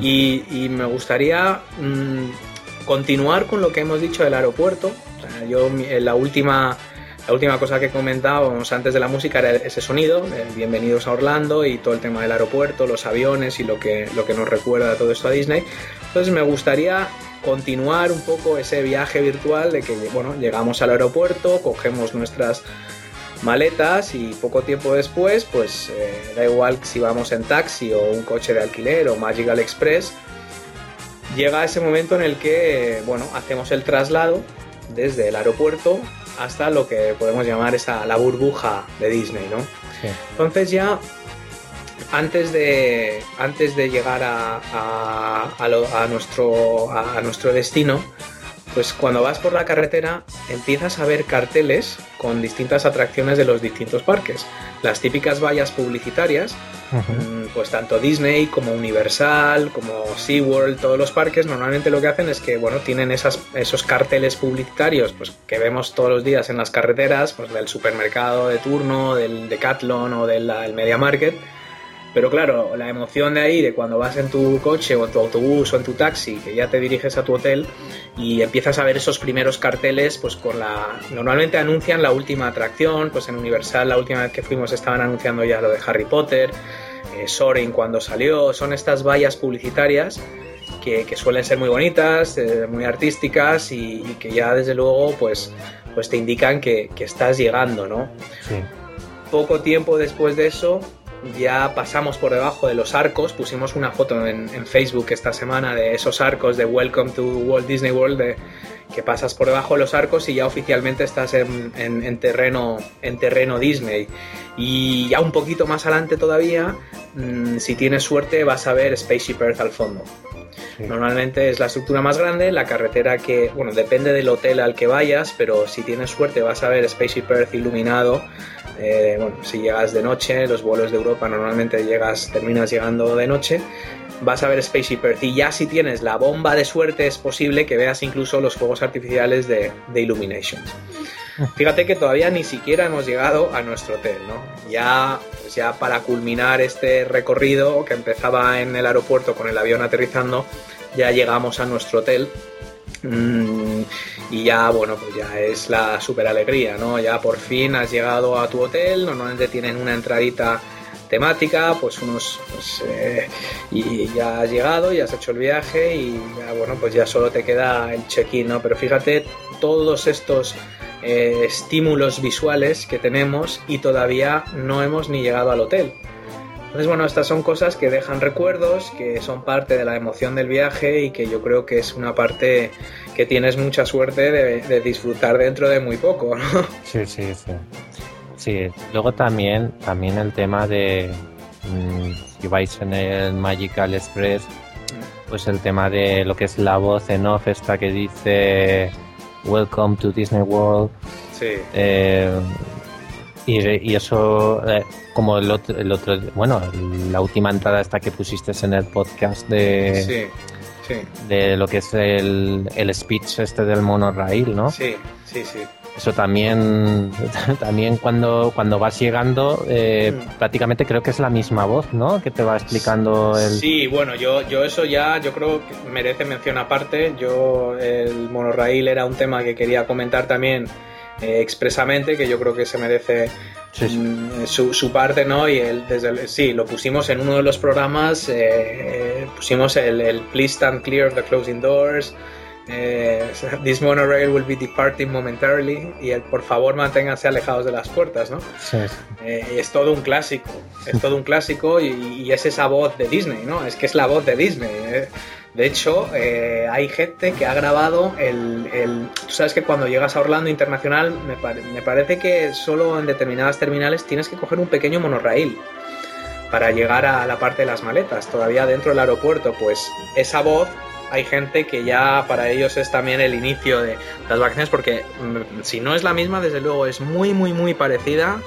y, me gustaría mm, continuar con lo que hemos dicho del aeropuerto. yo la última, la última cosa que comentábamos antes de la música era ese sonido, bienvenidos a Orlando y todo el tema del aeropuerto, los aviones y lo que, lo que nos recuerda todo esto a Disney. Entonces me gustaría continuar un poco ese viaje virtual de que bueno, llegamos al aeropuerto, cogemos nuestras maletas y poco tiempo después, pues eh, da igual si vamos en taxi o un coche de alquiler o Magical Express, llega ese momento en el que, bueno, hacemos el traslado desde el aeropuerto hasta lo que podemos llamar esa, la burbuja de Disney, ¿no? Entonces ya antes de, antes de llegar a, a, nuestro, a nuestro destino, pues cuando vas por la carretera empiezas a ver carteles con distintas atracciones de los distintos parques. Las típicas vallas publicitarias, mm, pues tanto Disney como Universal, como SeaWorld, todos los parques normalmente lo que hacen es que, bueno, tienen esas, esos carteles publicitarios pues, que vemos todos los días en las carreteras, pues del supermercado de turno, del Decathlon o del Media Market pero claro, la emoción de ahí, de cuando vas en tu coche o en tu autobús o en tu taxi, que ya te diriges a tu hotel y empiezas a ver esos primeros carteles, pues con la... Normalmente anuncian la última atracción, pues en Universal la última vez que fuimos estaban anunciando ya lo de Harry Potter, eh, Soren cuando salió, son estas vallas publicitarias que, suelen ser muy bonitas, eh, muy artísticas y, que ya desde luego pues, pues te indican que, que estás llegando, ¿no? Sí. Poco tiempo después de eso ya pasamos por debajo de los arcos, pusimos una foto en, Facebook esta semana de esos arcos de Welcome to Walt Disney World que pasas por debajo de los arcos y ya oficialmente estás en, en, terreno, en terreno Disney. Y ya un poquito más adelante todavía, mm, si tienes suerte, vas a ver Spaceship Earth al fondo. Normalmente es la estructura más grande, la carretera que, bueno, depende del hotel al que vayas, pero si tienes suerte vas a ver Spaceship Earth iluminado. Eh, bueno, si llegas de noche, los vuelos de Europa normalmente llegas, terminas llegando de noche vas a ver Spaceship Earth. Y ya si tienes la bomba de suerte, es posible que veas incluso los fuegos artificiales de, de Illuminations. Fíjate que todavía ni siquiera hemos llegado a nuestro hotel, ¿no? Ya, pues ya para culminar este recorrido que empezaba en el aeropuerto con el avión aterrizando, ya llegamos a nuestro hotel. Mm, y ya, bueno, pues ya es la super alegría, ¿no? Ya por fin has llegado a tu hotel, normalmente tienen una entradita temática, pues unos, pues, eh, y ya has llegado, ya has hecho el viaje y ya, bueno, pues ya solo te queda el check-in, ¿no? Pero fíjate todos estos eh, estímulos visuales que tenemos y todavía no hemos ni llegado al hotel. Entonces, bueno, estas son cosas que dejan recuerdos, que son parte de la emoción del viaje y que yo creo que es una parte que tienes mucha suerte de, de disfrutar dentro de muy poco, ¿no? Sí, sí, sí. Sí, luego también, también el tema de mm, si vais en el Magical Express, pues el tema de lo que es la voz en off esta que dice Welcome to Disney World. Sí. Eh, y, eso, eh, como el otro, el otro, bueno, la última entrada esta que pusiste en el podcast de, sí, sí. de lo que es el, el speech este del monorail, ¿no? Sí, sí, sí. Eso también, también cuando, cuando vas llegando, eh, mm. prácticamente creo que es la misma voz, ¿no? Que te va explicando el... Sí, bueno, yo, yo eso ya, yo creo que merece mención aparte. Yo, el monorail era un tema que quería comentar también eh, expresamente, que yo creo que se merece mm, Su, parte, ¿no? Y el, desde sí, lo pusimos en uno de los programas, eh, pusimos el, el Please Stand Clear of the Closing Doors, eh, this monorail will be departing momentarily y el por favor manténganse alejados de las puertas, ¿no? Eh, es todo un clásico, es todo un clásico y, es esa voz de Disney, ¿no? Es que es la voz de Disney. ¿Eh? De hecho, hay gente que ha grabado el, Tú sabes que cuando llegas a Orlando Internacional, me, me parece que solo en determinadas terminales tienes que coger un pequeño monorail para llegar a la parte de las maletas. Todavía dentro del aeropuerto, pues esa voz hay gente que ya para ellos es también el inicio de las vacaciones porque mm, si no es la misma, desde luego es muy, muy, muy parecida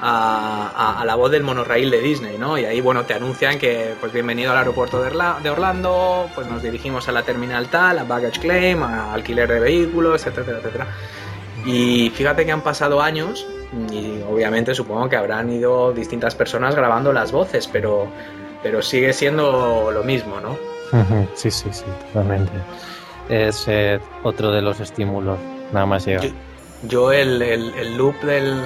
a, la voz del monorail de Disney, ¿no? Y ahí, bueno, te anuncian que, pues bienvenido al aeropuerto de, Orlando, pues nos dirigimos a la terminal tal, a baggage claim, a alquiler de vehículos, etcétera, etcétera. Y fíjate que han pasado años y obviamente supongo que habrán ido distintas personas grabando las voces, pero, pero sigue siendo lo mismo, ¿no? Sí, sí, sí, totalmente. Es eh, otro de los estímulos, nada más llega. Yo, el, loop del,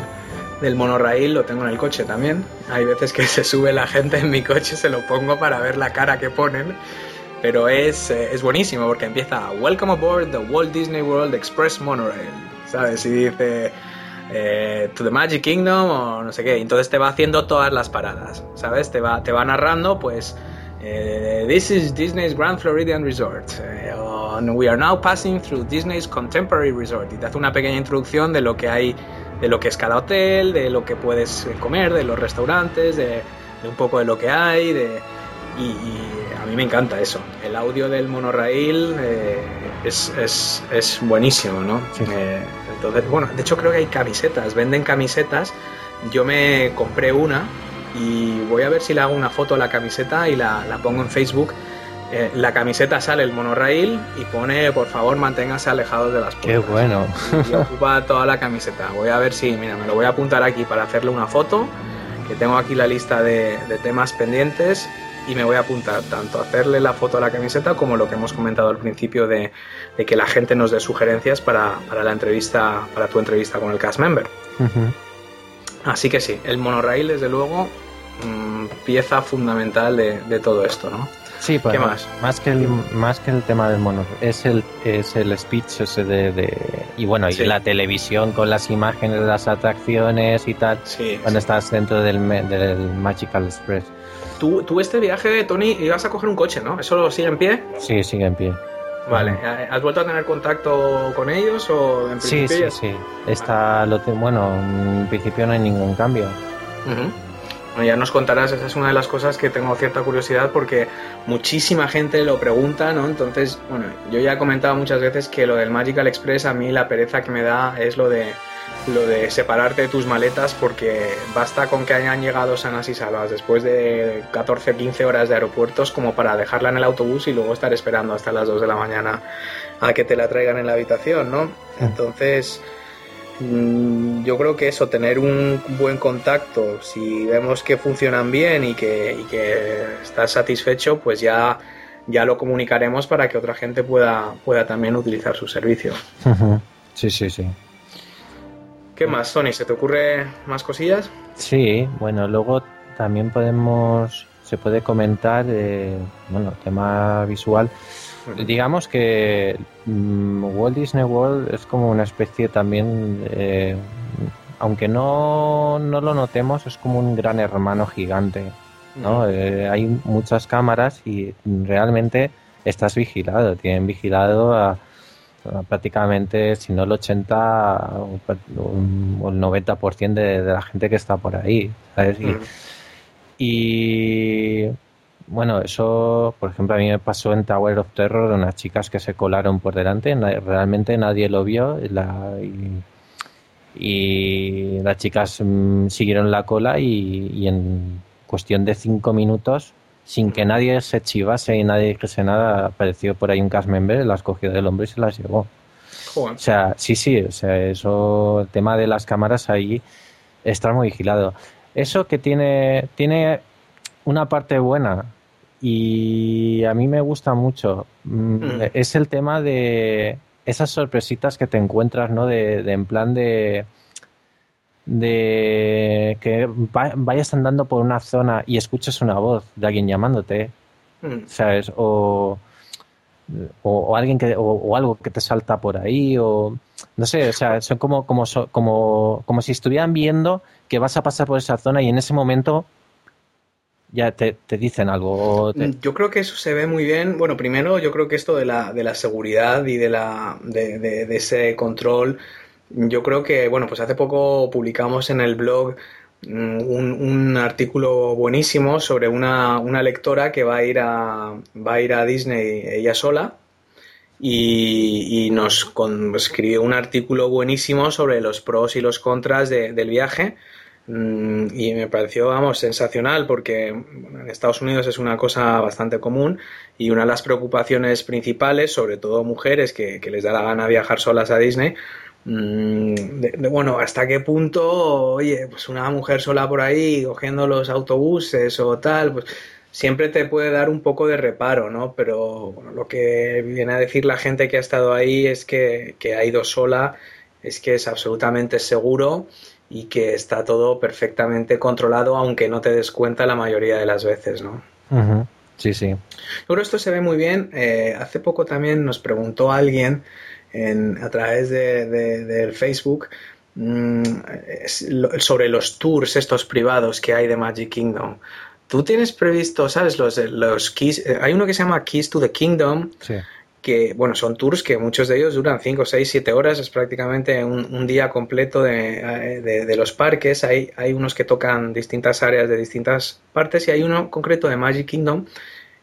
del monorail lo tengo en el coche también. Hay veces que se sube la gente en mi coche, se lo pongo para ver la cara que ponen. Pero es, eh, es buenísimo porque empieza Welcome aboard the Walt Disney World Express Monorail. ¿Sabes? Y dice eh, To the Magic Kingdom o no sé qué. Entonces te va haciendo todas las paradas. ¿Sabes? Te va, te va narrando pues eh, this is Disney's Grand Floridian Resort. Uh, we are now passing through Disney's Contemporary Resort. Y te hace una pequeña introducción de lo que hay, de lo que es cada hotel, de lo que puedes eh, comer, de los restaurantes, de, un poco de lo que hay, de, y, a mí me encanta eso. El audio del monorail es, es, es, buenísimo, ¿no? entonces, bueno, de hecho creo que hay camisetas, venden camisetas. Yo me compré una y voy a ver si le hago una foto a la camiseta y la, la pongo en Facebook. Eh, la camiseta sale el monorail y pone por favor manténgase alejados de las puertas. Qué bueno. Y ocupa toda la camiseta. Voy a ver si, mira, me lo voy a apuntar aquí para hacerle una foto, que tengo aquí la lista de, de temas pendientes y me voy a apuntar tanto a hacerle la foto a la camiseta como lo que hemos comentado al principio de, de que la gente nos dé sugerencias para, para, la entrevista, para tu entrevista con el cast member. Así que sí, el monorail desde luego Mm, pieza fundamental de, todo esto, ¿no? Sí, pues, ¿Qué más? Más que el, más que el tema del mono, es el, es el speech ese de, y bueno, y la televisión con las imágenes de las atracciones y tal, cuando estás dentro del, del Magical Express. Tú, tú este viaje, Tony, ibas a coger un coche, ¿no? ¿Eso sigue en pie? Sí, sigue en pie. Vale, ¿has vuelto a tener contacto con ellos o en principio Sí, sí, sí. Está, lo bueno, en principio no hay ningún cambio. Ya nos contarás, esa es una de las cosas que tengo cierta curiosidad porque muchísima gente lo pregunta, ¿no? Entonces, bueno, yo ya he comentado muchas veces que lo del Magical Express a mí la pereza que me da es lo de lo de separarte de tus maletas porque basta con que hayan llegado sanas y salvas después de 14 o 15 horas de aeropuertos como para dejarla en el autobús y luego estar esperando hasta las 2 de la mañana a que te la traigan en la habitación, ¿no? Entonces, yo creo que eso, tener un buen contacto, si vemos que funcionan bien y que, que estás satisfecho, pues ya, ya lo comunicaremos para que otra gente pueda, pueda también utilizar su servicio. Sí, sí, sí. ¿Qué más, Sony? ¿Se te ocurre más cosillas? Sí, bueno, luego también podemos, se puede comentar, eh, bueno, tema visual. Digamos que mm, Walt Disney World es como una especie también, eh, aunque no, no, lo notemos, es como un gran hermano gigante. ¿no? Eh, hay muchas cámaras y realmente estás vigilado, tienen vigilado a prácticamente, si no el 80 o el 90% de, de la gente que está por ahí. Y, bueno, eso, por ejemplo, a mí me pasó en Tower of Terror, unas chicas que se colaron por delante, realmente nadie lo vio y, las chicas mm, siguieron la cola y, en cuestión de cinco minutos sin que nadie se chivase y nadie dijese nada, apareció por ahí un cast member, las cogió del hombre y se las llevó. O sea, sí, sí, o sea, eso, el tema de las cámaras ahí está muy vigilado. Eso que tiene, tiene una parte buena y a mí me gusta mucho, mm, mm. es el tema de esas sorpresitas que te encuentras, ¿no? de en plan de de que vayas andando por una zona y escuches una voz de alguien llamándote, mm. ¿sabes? O, o, alguien que o, algo que te salta por ahí o no sé, o sea, son como como como como si estuvieran viendo que vas a pasar por esa zona y en ese momento ya te, dicen algo. Mm, yo creo que eso se ve muy bien. Bueno, primero yo creo que esto de la, de la seguridad y de, la, de, de ese control yo creo que, bueno, pues hace poco publicamos en el blog mm, un, artículo buenísimo sobre una, lectora que va a ir a, va a, ir a Disney ella sola y, nos escribió un artículo buenísimo sobre los pros y los contras del viaje y me pareció, vamos, sensacional porque en Estados Unidos es una cosa bastante común y una de las preocupaciones principales, sobre todo mujeres que, que les da la gana viajar solas a Disney, Mm, bueno, hasta qué punto, oye, pues una mujer sola por ahí cogiendo los autobuses o tal, pues siempre te puede dar un poco de reparo, ¿no? Pero lo que viene a decir la gente que ha estado ahí es que, ha ido sola, es que es absolutamente seguro y que está todo perfectamente controlado, aunque no te des cuenta la mayoría de las veces, ¿no? Sí, sí. Pero esto se ve muy bien. Eh, hace poco también nos preguntó alguien a través de, del Facebook mm, sobre los tours estos privados que hay de Magic Kingdom. Tú tienes previsto, ¿sabes? Los, los keys, eh, hay uno que se llama Keys to the Kingdom, que, bueno, son tours que muchos de ellos duran 5, 6, 7 horas, es prácticamente un, día completo eh, de, de, los parques. Hay, hay unos que tocan distintas áreas de distintas partes y hay uno concreto de Magic Kingdom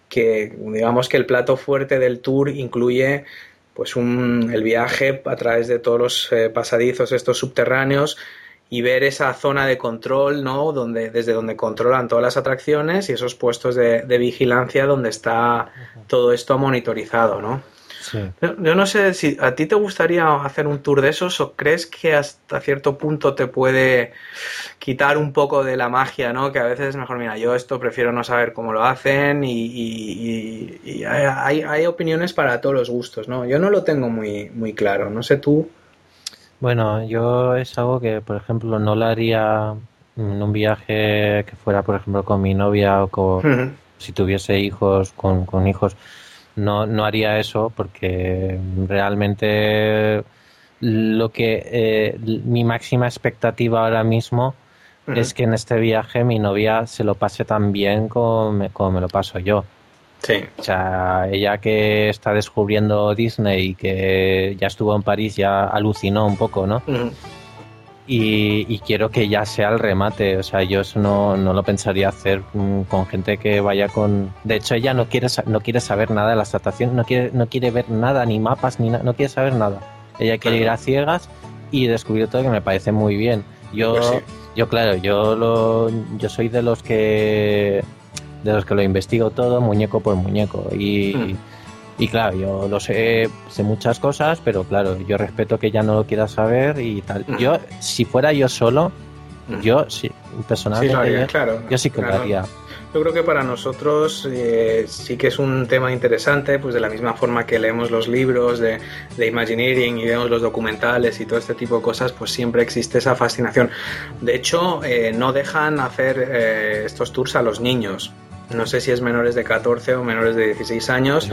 que, digamos que el plato fuerte del tour incluye pues un, el viaje a través de todos los eh, pasadizos estos subterráneos y ver esa zona de control, ¿no? Donde, desde donde controlan todas las atracciones y esos puestos de, de vigilancia donde está todo esto monitorizado, ¿no? Yo, no sé si a ti te gustaría hacer un tour de esos o crees que hasta cierto punto te puede quitar un poco de la magia, ¿no? Que a veces es mejor, mira, yo esto prefiero no saber cómo lo hacen y, hay, hay, opiniones para todos los gustos, ¿no? Yo no lo tengo muy, muy claro, no sé tú. Bueno, yo es algo que, por ejemplo, no lo haría en un viaje que fuera, por ejemplo, con mi novia o con, si tuviese hijos, con, con hijos no, no haría eso porque realmente lo que eh, mi máxima expectativa ahora mismo es que en este viaje mi novia se lo pase tan bien como me, como me lo paso yo. Sí. O sea, ella que está descubriendo Disney y que ya estuvo en París, ya alucinó un poco, ¿no? Y, quiero que ya sea el remate. O sea, yo eso no, no lo pensaría hacer mm, con gente que vaya con. De hecho, ella no quiere, no quiere saber nada de la adaptación, no quiere, no quiere ver nada, ni mapas, ni nada, no quiere saber nada. Ella quiere ir a ciegas y descubrir todo que me parece muy bien. Yo, pues yo claro, yo lo, yo soy de los que de los que lo investigo todo, muñeco por muñeco. Y. Hmm. Y claro, yo lo sé, sé muchas cosas, pero claro, yo respeto que ya no lo quiera saber y tal. Yo, si fuera yo solo, yo sí, personalmente, yo, sí que lo haría. Yo creo que para nosotros eh, sí que es un tema interesante, pues de la misma forma que leemos los libros de, de, Imagineering y vemos los documentales y todo este tipo de cosas, pues siempre existe esa fascinación. De hecho, eh, no dejan hacer eh, estos tours a los niños. No sé si es menores de 14 o menores de 16 años.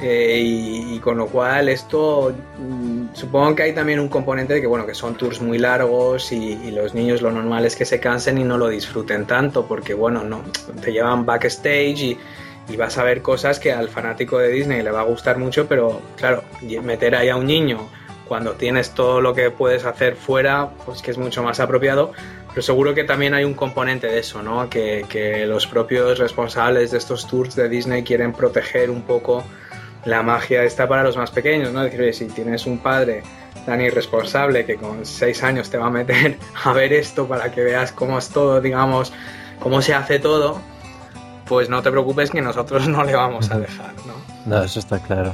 Eh, y, con lo cual esto mm, supongo que hay también un componente de que bueno que son tours muy largos y, los niños lo normal es que se cansen y no lo disfruten tanto porque bueno no te llevan backstage y, y vas a ver cosas que al fanático de Disney le va a gustar mucho pero claro meter ahí a un niño cuando tienes todo lo que puedes hacer fuera pues que es mucho más apropiado pero seguro que también hay un componente de eso, ¿no? Que, que los propios responsables de estos tours de Disney quieren proteger un poco la magia esta para los más pequeños, ¿no? Decir, si tienes un padre tan irresponsable que con seis años te va a meter a ver esto para que veas cómo es todo, digamos, cómo se hace todo, pues no te preocupes que nosotros no le vamos a dejar, ¿no? No, eso está claro.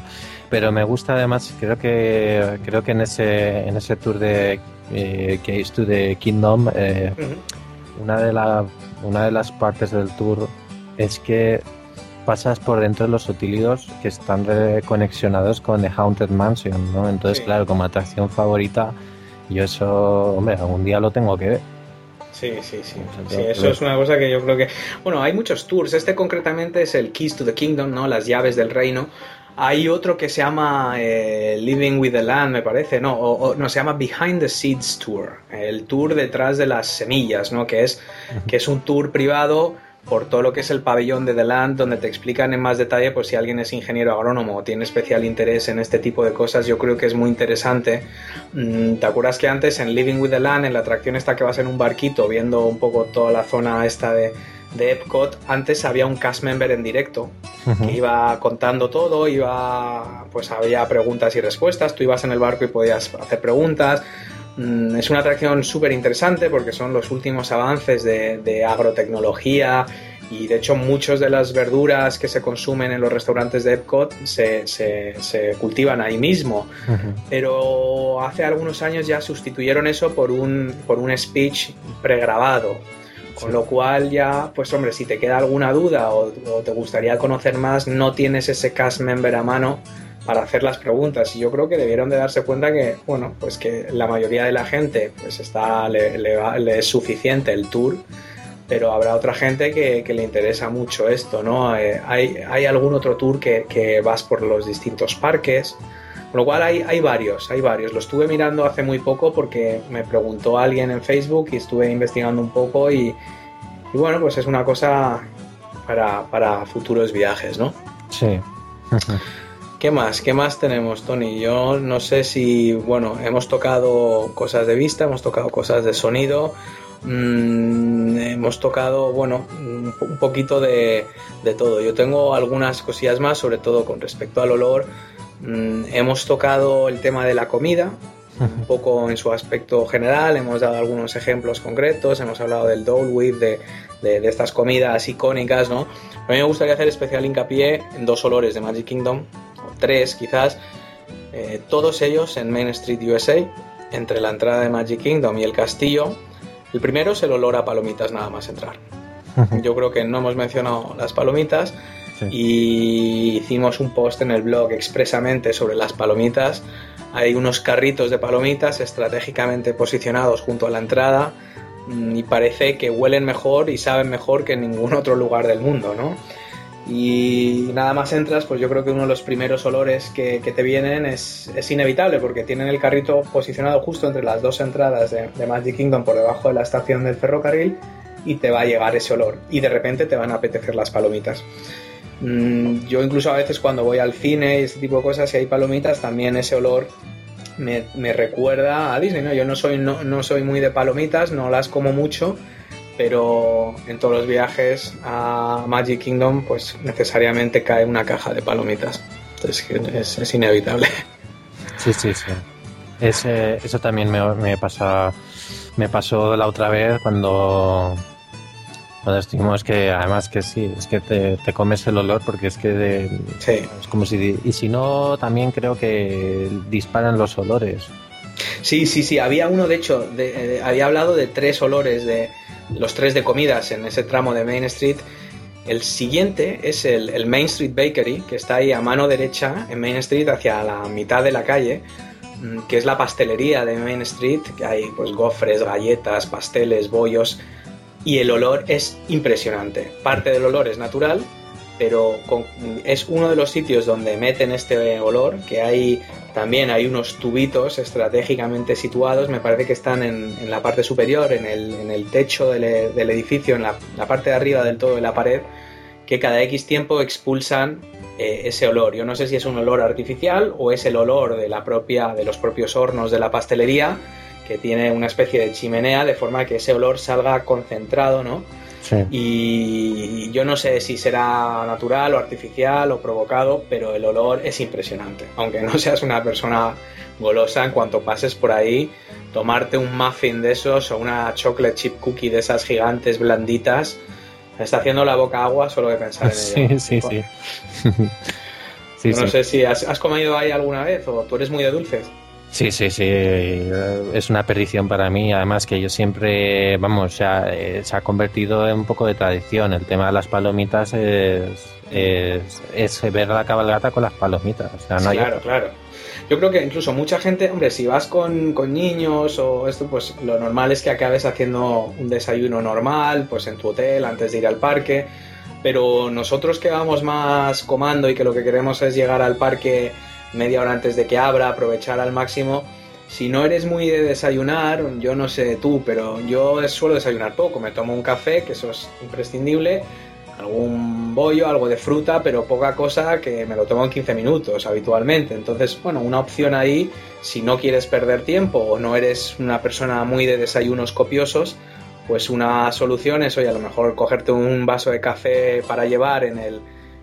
Pero me gusta además, creo que creo que en ese en ese tour de eh, Case to the Kingdom, eh, una de la, una de las partes del tour es que pasas por dentro de los utilidos que están conexionados con The Haunted Mansion, ¿no? Entonces, claro, como atracción favorita, yo eso, hombre, algún día lo tengo que ver. Sí, sí, sí. sí eso es una cosa que yo creo que... Bueno, hay muchos tours. Este concretamente es el Keys to the Kingdom, ¿no? Las llaves del reino. Hay otro que se llama eh, Living with the Land, me parece, no, o, no, se llama Behind the Seeds Tour, el tour detrás de las semillas, ¿no? Que es, que es un tour privado por todo lo que es el pabellón de The Land, donde te explican en más detalle, pues si alguien es ingeniero agrónomo o tiene especial interés en este tipo de cosas, yo creo que es muy interesante. Mm, ¿Te acuerdas que antes en Living with the Land, en la atracción esta que vas en un barquito, viendo un poco toda la zona esta de, de Epcot, antes había un cast member en directo que iba contando todo, iba, pues había preguntas y respuestas, tú ibas en el barco y podías hacer preguntas. Mm, es una atracción súper interesante porque son los últimos avances de, agrotecnología y de hecho muchas de las verduras que se consumen en los restaurantes de Epcot se, se, cultivan ahí mismo. Pero hace algunos años ya sustituyeron eso por un, por un speech pregrabado. Con lo cual ya, pues hombre, si te queda alguna duda o, te gustaría conocer más, no tienes ese cast member a mano para hacer las preguntas. Y yo creo que debieron de darse cuenta que, bueno, pues que la mayoría de la gente pues está, le, es suficiente el tour, pero habrá otra gente que, le interesa mucho esto, ¿no? Eh, hay, hay, algún otro tour que, que, vas por los distintos parques. Con lo cual hay, hay varios, hay varios. Lo estuve mirando hace muy poco porque me preguntó alguien en Facebook y estuve investigando un poco y, y bueno, pues es una cosa para, para futuros viajes, ¿no? Sí. ¿Qué más? ¿Qué más tenemos, Tony? Yo no sé si, bueno, hemos tocado cosas de vista, hemos tocado cosas de sonido, mmm, hemos tocado, bueno, un poquito de, de, todo. Yo tengo algunas cosillas más, sobre todo con respecto al olor. Mm, hemos tocado el tema de la comida, un poco en su aspecto general, hemos dado algunos ejemplos concretos, hemos hablado del Dole Whip, de, de, estas comidas icónicas, ¿no? A mí me gustaría hacer especial hincapié en dos olores de Magic Kingdom, o tres quizás, eh, todos ellos en Main Street USA, entre la entrada de Magic Kingdom y el castillo. El primero es el olor a palomitas nada más entrar. Yo creo que no hemos mencionado las palomitas, y hicimos un post en el blog expresamente sobre las palomitas. Hay unos carritos de palomitas estratégicamente posicionados junto a la entrada mm, y parece que huelen mejor y saben mejor que en ningún otro lugar del mundo, ¿no? Y nada más entras, pues yo creo que uno de los primeros olores que, te vienen es, inevitable porque tienen el carrito posicionado justo entre las dos entradas de, de Magic Kingdom por debajo de la estación del ferrocarril y te va a llegar ese olor y de repente te van a apetecer las palomitas. Mm, yo incluso a veces cuando voy al cine y ese tipo de cosas, si hay palomitas, también ese olor me, recuerda a Disney, ¿no? Yo no soy, no, soy muy de palomitas, no las como mucho, pero en todos los viajes a Magic Kingdom, pues necesariamente cae una caja de palomitas. Entonces es, inevitable. Sí, sí, sí. eso también me, me, pasa, me pasó la otra vez cuando estuvimos que además que sí, es que te, comes el olor porque es que es como si y si no también creo que disparan los olores. Sí, sí, sí, había uno de hecho, de, había hablado de tres olores de los tres de comidas en ese tramo de Main Street. El siguiente es el, el Main Street Bakery, que está ahí a mano derecha en Main Street hacia la mitad de la calle mm, que es la pastelería de Main Street, que hay pues gofres, galletas, pasteles, bollos, y el olor es impresionante. Parte del olor es natural, pero es uno de los sitios donde meten este olor, que hay también hay unos tubitos estratégicamente situados, me parece que están en, la parte superior, en el, techo del, edificio, en la, parte de arriba del todo de la pared, que cada X tiempo expulsan eh, ese olor. Yo no sé si es un olor artificial o es el olor de la propia, de los propios hornos de la pastelería, que tiene una especie de chimenea de forma que ese olor salga concentrado, ¿no? Sí. Y yo no sé si será natural o artificial o provocado, pero el olor es impresionante. Aunque no seas una persona golosa, en cuanto pases por ahí, tomarte un muffin de esos o una chocolate chip cookie de esas gigantes blanditas, me está haciendo la boca agua solo de pensar en ello. Sí, sí, sí. no sé si has, has comido ahí alguna vez o tú eres muy de dulces. Sí, sí, sí, es una perdición para mí. Además que yo siempre, vamos, eh, se ha convertido en un poco de tradición. El tema de las palomitas es, es, ver la cabalgata con las palomitas. claro, claro. Yo creo que incluso mucha gente, hombre, si vas con, con, niños o esto, pues lo normal es que acabes haciendo un desayuno normal, pues en tu hotel, antes de ir al parque. Pero nosotros que vamos más comando y que lo que queremos es llegar al parque media hora antes de que abra, aprovechar al máximo. Si no eres muy de desayunar, yo no sé tú, pero yo suelo desayunar poco. Me tomo un café, que eso es imprescindible, algún bollo, algo de fruta, pero poca cosa que me lo tomo en 15 minutos habitualmente. Entonces, bueno, una opción ahí, si no quieres perder tiempo o no eres una persona muy de desayunos copiosos, pues una solución es, oye, a lo mejor cogerte un vaso de café para llevar en, el,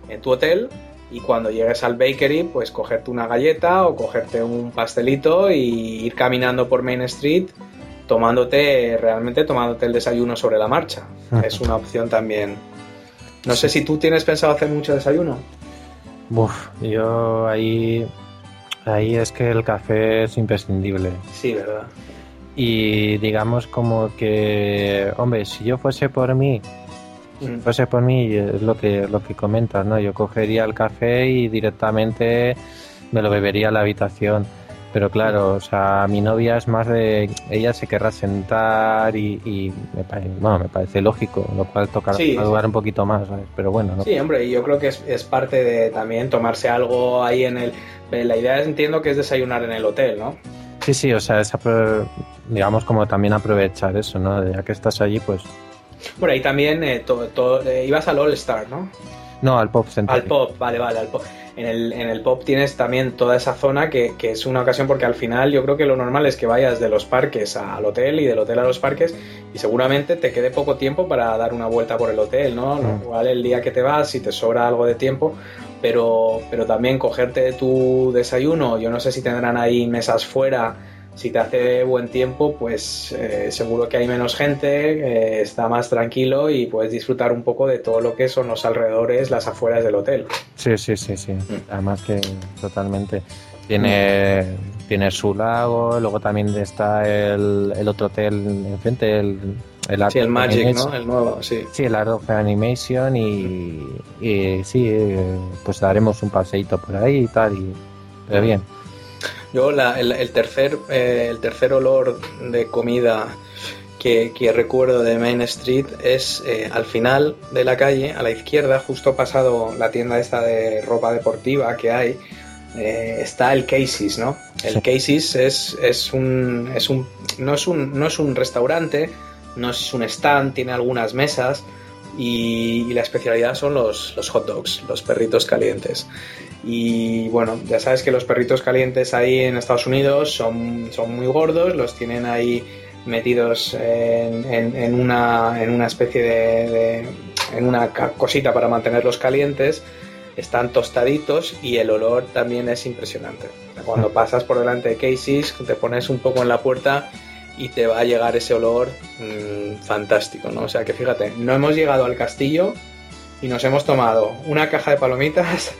en tu hotel y cuando llegues al bakery, pues cogerte una galleta o cogerte un pastelito y ir caminando por Main Street tomándote, realmente tomándote el desayuno sobre la marcha. Es una opción también. No sé si tú tienes pensado hacer mucho desayuno. Uf, yo ahí, ahí es que el café es imprescindible. Sí, verdad. Y digamos como que, hombre, si yo fuese por mí, pues por mí, es lo que, lo que comentas, ¿no? Yo cogería el café y directamente me lo bebería a la habitación. Pero claro, o sea, mi novia es más de. Ella se querrá sentar y, me, parece, bueno, me parece lógico, lo cual toca sí, un poquito más, ¿sabes? Pero bueno. ¿no? Sí, hombre, yo creo que es, es, parte de también tomarse algo ahí en el. La idea es, entiendo que es desayunar en el hotel, ¿no? Sí, sí, o sea, es digamos como también aprovechar eso, ¿no? Ya que estás allí, pues bueno, ahí también eh, eh, ibas al All Star, ¿no? No, al Pop Center. Al Pop, vale, vale, al Pop. En el, en el Pop tienes también toda esa zona que, es una ocasión porque al final yo creo que lo normal es que vayas de los parques al hotel y del hotel a los parques y seguramente te quede poco tiempo para dar una vuelta por el hotel, ¿no? Mm. Igual el día que te vas, si te sobra algo de tiempo, pero, pero también cogerte tu desayuno, yo no sé si tendrán ahí mesas fuera si te hace buen tiempo, pues eh, seguro que hay menos gente, eh, está más tranquilo y puedes disfrutar un poco de todo lo que son los alrededores, las afueras del hotel. Sí, sí, sí, sí. Mm. Además que totalmente. Tiene, tiene su lago, luego también está el, el otro hotel enfrente, el, el sí, el Magic, ¿no? El nuevo, sí. Sí, el Art of Animation y, y sí, eh, pues daremos un paseíto por ahí y tal, y, pero bien. Yo el, tercer, eh, el tercer olor de comida que, recuerdo de Main Street es eh, al final de la calle, a la izquierda, justo pasado la tienda esta de ropa deportiva que hay, eh, está el Casey's, ¿no? El Casey's es, es, un, es un, no es un no es un restaurante, no es un stand, tiene algunas mesas, y, la especialidad son los, los, hot dogs, los perritos calientes. Y bueno, ya sabes que los perritos calientes ahí en Estados Unidos son, son muy gordos, los tienen ahí metidos en, una, en una especie de, en una cosita para mantenerlos calientes están tostaditos y el olor también es impresionante. Cuando mm. pasas por delante de Casey's, te pones un poco en la puerta y te va a llegar ese olor mm, fantástico, ¿no? O sea que fíjate, no hemos llegado al castillo y nos hemos tomado una caja de palomitas,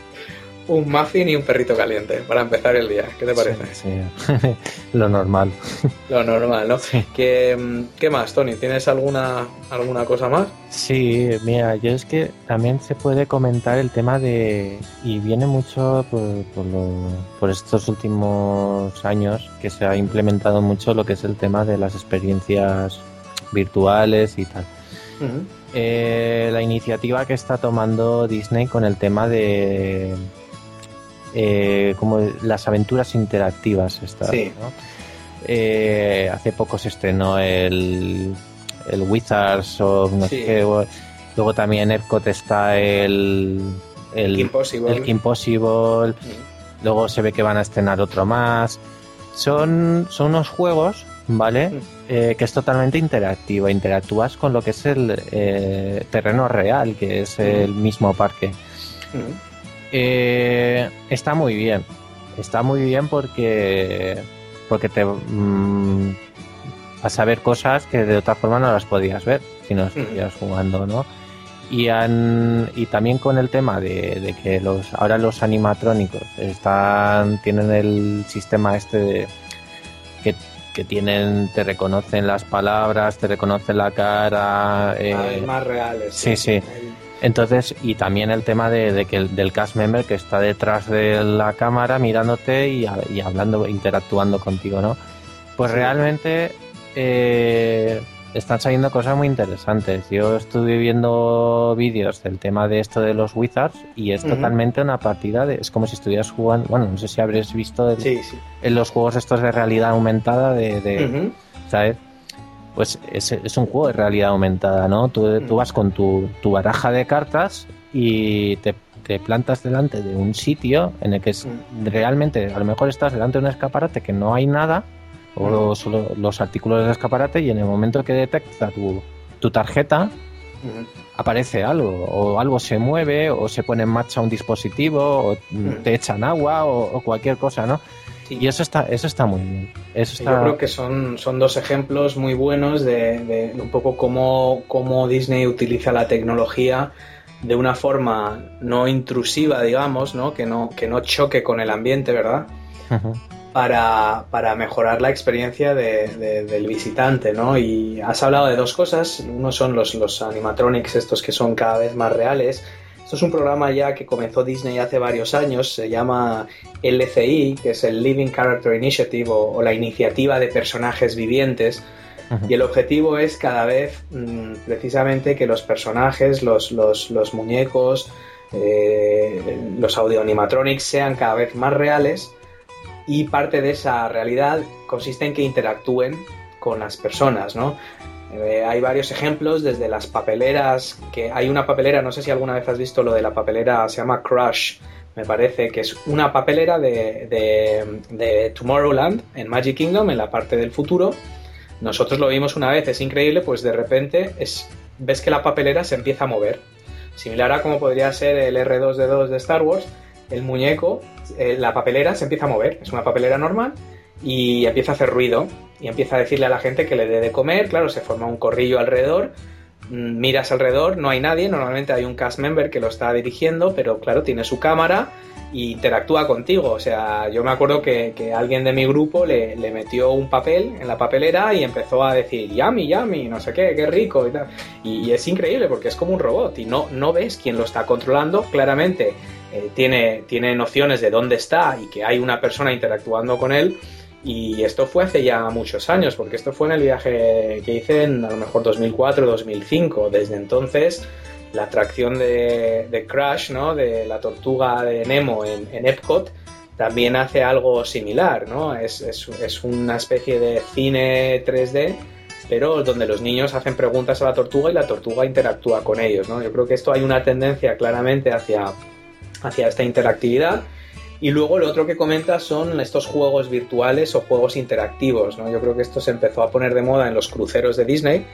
un muffin y un perrito caliente para empezar el día. ¿Qué te parece? Sí, lo normal. Lo normal, ¿no? ¿Qué, ¿Qué, más, Tony? ¿Tienes alguna, alguna cosa más? Sí, mira, yo es que también se puede comentar el tema de... Y viene mucho por, por, por estos últimos años que se ha implementado mucho lo que es el tema de las experiencias virtuales y tal. Eh, la iniciativa que está tomando Disney con el tema de eh, como las aventuras interactivas. Eh, hace poco se estrenó el, el Wizards o no sé qué. Luego también Epcot está el, el Impossible. El Impossible. Mm. Luego se ve que van a estrenar otro más. Son, son unos juegos, ¿vale? Mm. Eh, que es totalmente interactivo. Interactúas con lo que es el terreno real, que es mm. el mismo parque. Eh, está muy bien. Está muy bien porque porque te mm, vas a ver cosas que de otra forma no las podías ver si no estuvieras jugando, ¿no? Y, han, y también con el tema de, que los ahora los animatrónicos están tienen el sistema este de que, que tienen te reconocen las palabras, te reconocen la cara, eh, más reales. Sí, sí. Entonces, y también el tema de, que el, del cast member que está detrás de la cámara mirándote y, hablando, interactuando contigo, ¿no? Pues realmente eh, están saliendo cosas muy interesantes. Yo estuve viendo vídeos del tema de esto de los Wizards y es totalmente una partida de. Es como si estuvieras jugando. Bueno, no sé si habréis visto en los juegos estos de realidad aumentada de. ¿Sabes? Pues es, es, un juego de realidad aumentada, ¿no? Tú, tú vas con tu, tu, baraja de cartas y te, te, plantas delante de un sitio en el que es, realmente a lo mejor estás delante de un escaparate que no hay nada, o solo los artículos del escaparate, y en el momento que detecta tu, tu tarjeta, aparece algo, o algo se mueve, o se pone en marcha un dispositivo, o te echan agua, o, o cualquier cosa, ¿no? Y eso está, eso está muy bien. Eso Yo creo que son, son dos ejemplos muy buenos de, un poco cómo, cómo, Disney utiliza la tecnología de una forma no intrusiva, digamos, ¿no? Que, no, que no choque con el ambiente, ¿verdad? Para, para, mejorar la experiencia del visitante, ¿no? Y has hablado de dos cosas. Uno son los, los animatronics, estos que son cada vez más reales, esto es un programa ya que comenzó Disney hace varios años, se llama LCI, que es el Living Character Initiative o, la iniciativa de personajes vivientes. Y el objetivo es cada vez mm, precisamente que los personajes, los, los, muñecos, eh, los audio animatronics sean cada vez más reales y parte de esa realidad consiste en que interactúen con las personas, ¿no? Eh, hay varios ejemplos, desde las papeleras, que hay una papelera, no sé si alguna vez has visto lo de la papelera, se llama Crush, me parece, que es una papelera de, de, Tomorrowland en Magic Kingdom, en la parte del futuro. Nosotros lo vimos una vez, es increíble, pues de repente es, ves que la papelera se empieza a mover. Similar a como podría ser el R2D2 de Star Wars, el muñeco, eh, la papelera se empieza a mover. Es una papelera normal y empieza a hacer ruido y empieza a decirle a la gente que le dé de comer, claro, se forma un corrillo alrededor, mm, miras alrededor, no hay nadie, normalmente hay un cast member que lo está dirigiendo, pero claro, tiene su cámara y interactúa contigo, o sea, yo me acuerdo que, alguien de mi grupo le, metió un papel en la papelera y empezó a decir, yummy, yummy, no sé qué, qué rico y tal, y, es increíble porque es como un robot y no, no ves quién lo está controlando, claramente eh, tiene, tiene nociones de dónde está y que hay una persona interactuando con él, y esto fue hace ya muchos años, porque esto fue en el viaje que hice en a lo mejor 2004, 2005. Desde entonces, la atracción de, Crash, ¿no? de la tortuga de Nemo en, Epcot, también hace algo similar, ¿no? Es, es, una especie de cine 3D, pero donde los niños hacen preguntas a la tortuga y la tortuga interactúa con ellos, ¿no? Yo creo que esto hay una tendencia claramente hacia, hacia esta interactividad. Y luego lo otro que comenta son estos juegos virtuales o juegos interactivos, ¿no? Yo creo que esto se empezó a poner de moda en los cruceros de Disney,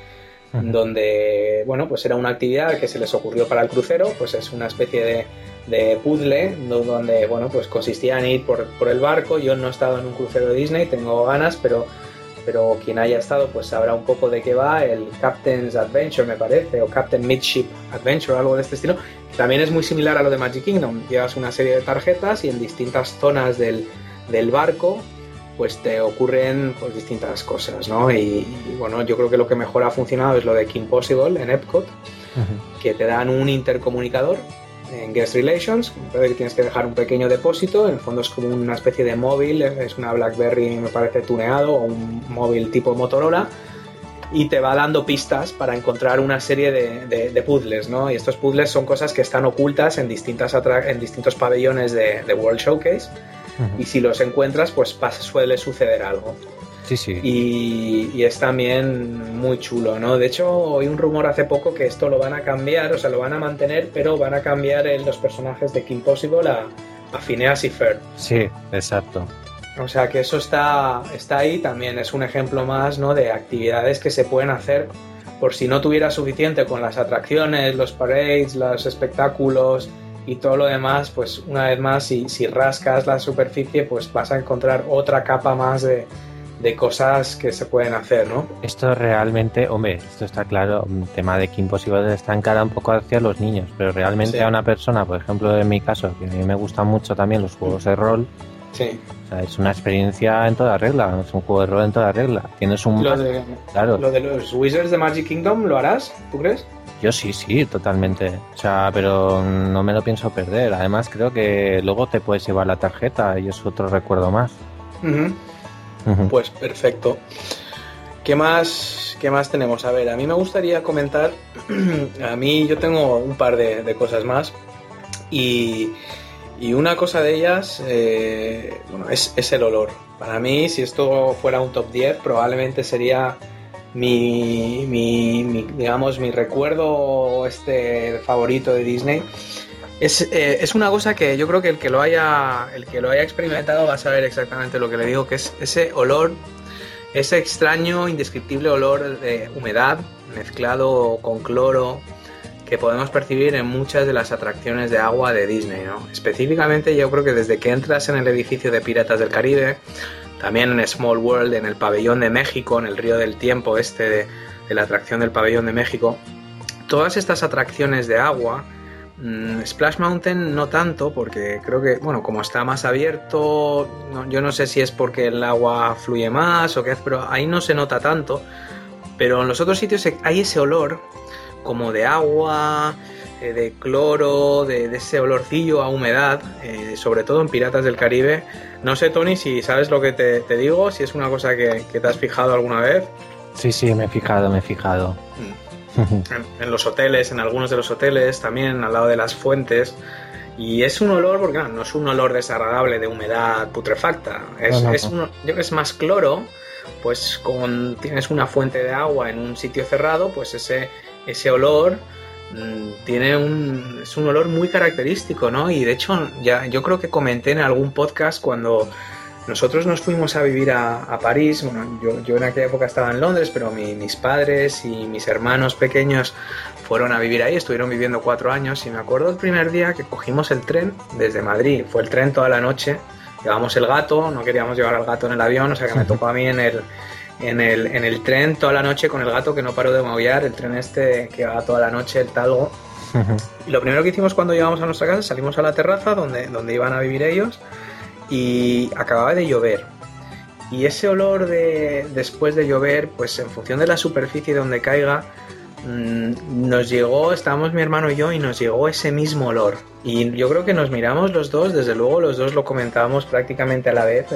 donde, bueno, pues era una actividad que se les ocurrió para el crucero, pues es una especie de, de puzzle donde, bueno, pues consistía en ir por, por, el barco. Yo no he estado en un crucero de Disney, tengo ganas, pero pero quien haya estado pues sabrá un poco de qué va, el Captain's Adventure me parece, o Captain Midship Adventure, algo de este estilo. También es muy similar a lo de Magic Kingdom, llevas una serie de tarjetas y en distintas zonas del, del barco pues te ocurren pues, distintas cosas, ¿no? Y, bueno, yo creo que lo que mejor ha funcionado es lo de Kim Possible en Epcot, que te dan un intercomunicador en Guest Relations, que tienes que dejar un pequeño depósito, en el fondo es como una especie de móvil, es una BlackBerry me parece tuneado o un móvil tipo Motorola y te va dando pistas para encontrar una serie de, puzzles, ¿no? Y estos puzzles son cosas que están ocultas en, distintas en distintos pabellones de, World Showcase y si los encuentras pues suele suceder algo. Sí, sí. Y, es también muy chulo, ¿no? De hecho, oí un rumor hace poco que esto lo van a cambiar, o sea, lo van a mantener, pero van a cambiar los personajes de Kim Possible a, a Phineas y Ferb. Sí, exacto. O sea que eso está, está ahí, también es un ejemplo más, ¿no? De actividades que se pueden hacer por si no tuviera suficiente con las atracciones, los parades, los espectáculos y todo lo demás, pues una vez más, si, si rascas la superficie, pues vas a encontrar otra capa más de, de cosas que se pueden hacer, ¿no? Esto realmente, hombre, esto está claro, un tema de que imposible está encara un poco hacia los niños, pero realmente a una persona, por ejemplo, en mi caso, que a mí me gustan mucho también los juegos de rol, Sí. O sea, es una experiencia en toda regla, es un juego de rol en toda regla. Tienes un... Lo de, claro. lo de los Wizards de Magic Kingdom, ¿lo harás? ¿Tú crees? Yo sí, sí, totalmente. O sea, pero no me lo pienso perder. Además, creo que luego te puedes llevar la tarjeta y es otro recuerdo más. Pues perfecto. ¿Qué más, ¿Qué más tenemos? A ver, a mí me gustaría comentar, a mí yo tengo un par de, cosas más y, una cosa de ellas eh, bueno, es, es, el olor. Para mí, si esto fuera un top 10, probablemente sería mi, mi digamos, mi recuerdo este favorito de Disney eh, es, una cosa que yo creo que el que lo haya el que lo haya experimentado va a saber exactamente lo que le digo, que es ese olor, ese extraño, indescriptible olor de humedad mezclado con cloro que podemos percibir en muchas de las atracciones de agua de Disney, ¿no? Específicamente yo creo que desde que entras en el edificio de Piratas del Caribe, también en Small World, en el pabellón de México, en el río del tiempo este de la atracción del pabellón de México, todas estas atracciones de agua Mm, Splash Mountain no tanto, porque creo que, bueno, como está más abierto, yo no sé si es porque el agua fluye más o qué pero ahí no se nota tanto. Pero en los otros sitios hay ese olor como de agua, eh, de cloro, de, ese olorcillo a humedad, eh, sobre todo en Piratas del Caribe. No sé, Tony, si sabes lo que te, digo, si es una cosa que, te has fijado alguna vez. Sí, sí, me he fijado, me he fijado. Mm en, los hoteles, en algunos de los hoteles, también al lado de las fuentes. Y es un olor, porque no, es un olor desagradable de humedad putrefacta, es, es, más cloro, pues con tienes una fuente de agua en un sitio cerrado, pues ese, ese olor mm, tiene un, es un olor muy característico, ¿no? Y de hecho, ya yo creo que comenté en algún podcast cuando nosotros nos fuimos a vivir a, París, bueno, yo, en aquella época estaba en Londres, pero mis padres y mis hermanos pequeños fueron a vivir ahí, estuvieron viviendo cuatro años y me acuerdo el primer día que cogimos el tren desde Madrid, fue el tren toda la noche, llevamos el gato, no queríamos llevar al gato en el avión, o sea que me tocó a mí en el, en el, en el tren toda la noche con el gato que no paró de maullar, el tren este que va toda la noche, el talgo. Y lo primero que hicimos cuando llegamos a nuestra casa, salimos a la terraza donde, donde iban a vivir ellos y acababa de llover. Y ese olor de después de llover, pues en función de la superficie donde caiga, mm, nos llegó, estábamos mi hermano y yo, y nos llegó ese mismo olor. Y yo creo que nos miramos los dos, desde luego los dos lo comentábamos prácticamente a la vez,